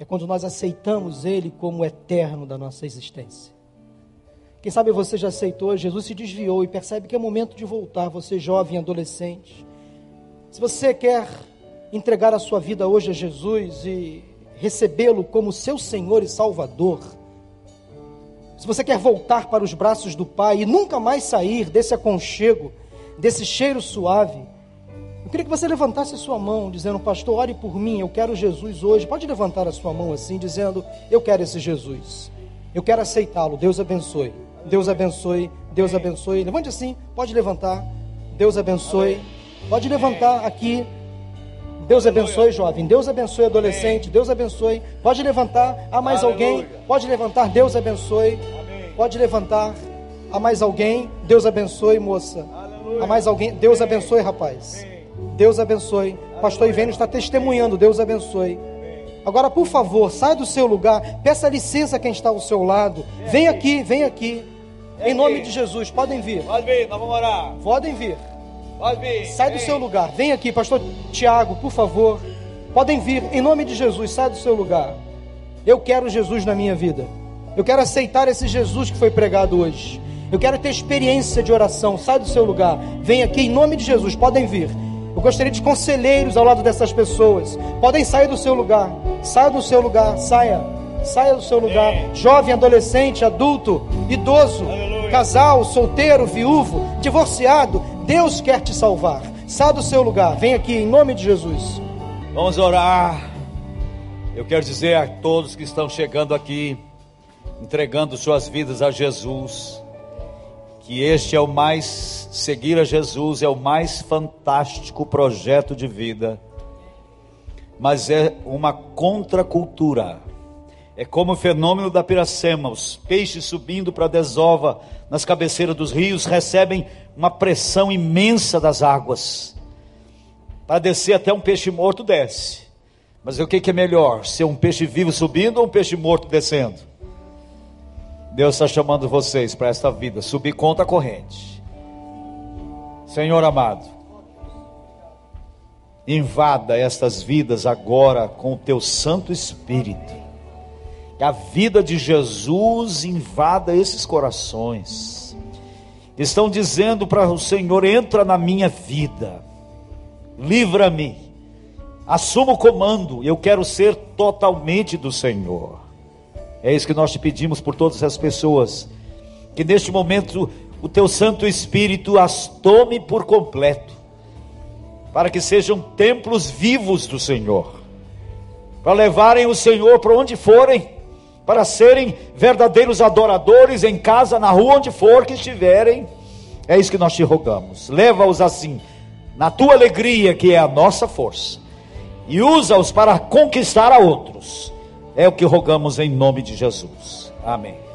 B: é quando nós aceitamos Ele como eterno da nossa existência. Quem sabe você já aceitou, Jesus se desviou e percebe que é momento de voltar, você jovem, adolescente. Se você quer entregar a sua vida hoje a Jesus e recebê-lo como seu Senhor e Salvador, se você quer voltar para os braços do Pai e nunca mais sair desse aconchego, desse cheiro suave, eu queria que você levantasse a sua mão, dizendo, pastor, ore por mim, eu quero Jesus hoje. Pode levantar a sua mão assim, dizendo, eu quero esse Jesus. Eu quero aceitá-lo. Deus abençoe. Deus abençoe. Deus abençoe. Levante assim, pode levantar. Deus abençoe. Pode levantar aqui. Deus abençoe, jovem. Deus abençoe, adolescente. Deus abençoe. Pode levantar. Há mais alguém? Pode levantar. Deus abençoe. Pode levantar. Há mais alguém? Deus abençoe, moça. Há mais alguém? Deus abençoe, rapaz. Deus abençoe. Pastor Ivênio está testemunhando. Deus abençoe. Agora, por favor, sai do seu lugar. Peça licença a quem está ao seu lado. Vem aqui, vem aqui. Em nome de Jesus, podem vir.
A: Pode vir, nós vamos orar.
B: Podem vir. Sai do seu lugar. Vem aqui, pastor Tiago, por favor. Podem vir. Em nome de Jesus, sai do seu lugar. Eu quero Jesus na minha vida. Eu quero aceitar esse Jesus que foi pregado hoje. Eu quero ter experiência de oração. Sai do seu lugar. Vem aqui em nome de Jesus. Podem vir. Eu gostaria de conselheiros ao lado dessas pessoas. Podem sair do seu lugar. Saia do seu lugar. Saia. Saia do seu lugar. Jovem, adolescente, adulto, idoso, casal, solteiro, viúvo, divorciado. Deus quer te salvar. Saia do seu lugar. Vem aqui em nome de Jesus.
A: Vamos orar. Eu quero dizer a todos que estão chegando aqui, entregando suas vidas a Jesus que este é o mais, seguir a Jesus é o mais fantástico projeto de vida, mas é uma contracultura. É como o fenômeno da piracema, os peixes subindo para a desova nas cabeceiras dos rios recebem uma pressão imensa das águas. Para descer até um peixe morto desce. Mas o que, é melhor? Ser um peixe vivo subindo ou um peixe morto descendo? Deus está chamando vocês para esta vida, subir conta corrente. Senhor amado, invada estas vidas agora com o teu Santo Espírito. Que a vida de Jesus invada esses corações. Estão dizendo para o Senhor: entra na minha vida, livra-me, assuma o comando, eu quero ser totalmente do Senhor. É isso que nós te pedimos por todas as pessoas, que neste momento o teu Santo Espírito as tome por completo, para que sejam templos vivos do Senhor, para levarem o Senhor para onde forem, para serem verdadeiros adoradores em casa, na rua, onde for que estiverem. É isso que nós te rogamos. Leva-os assim, na tua alegria, que é a nossa força, e usa-os para conquistar a outros. É o que rogamos em nome de Jesus. Amém.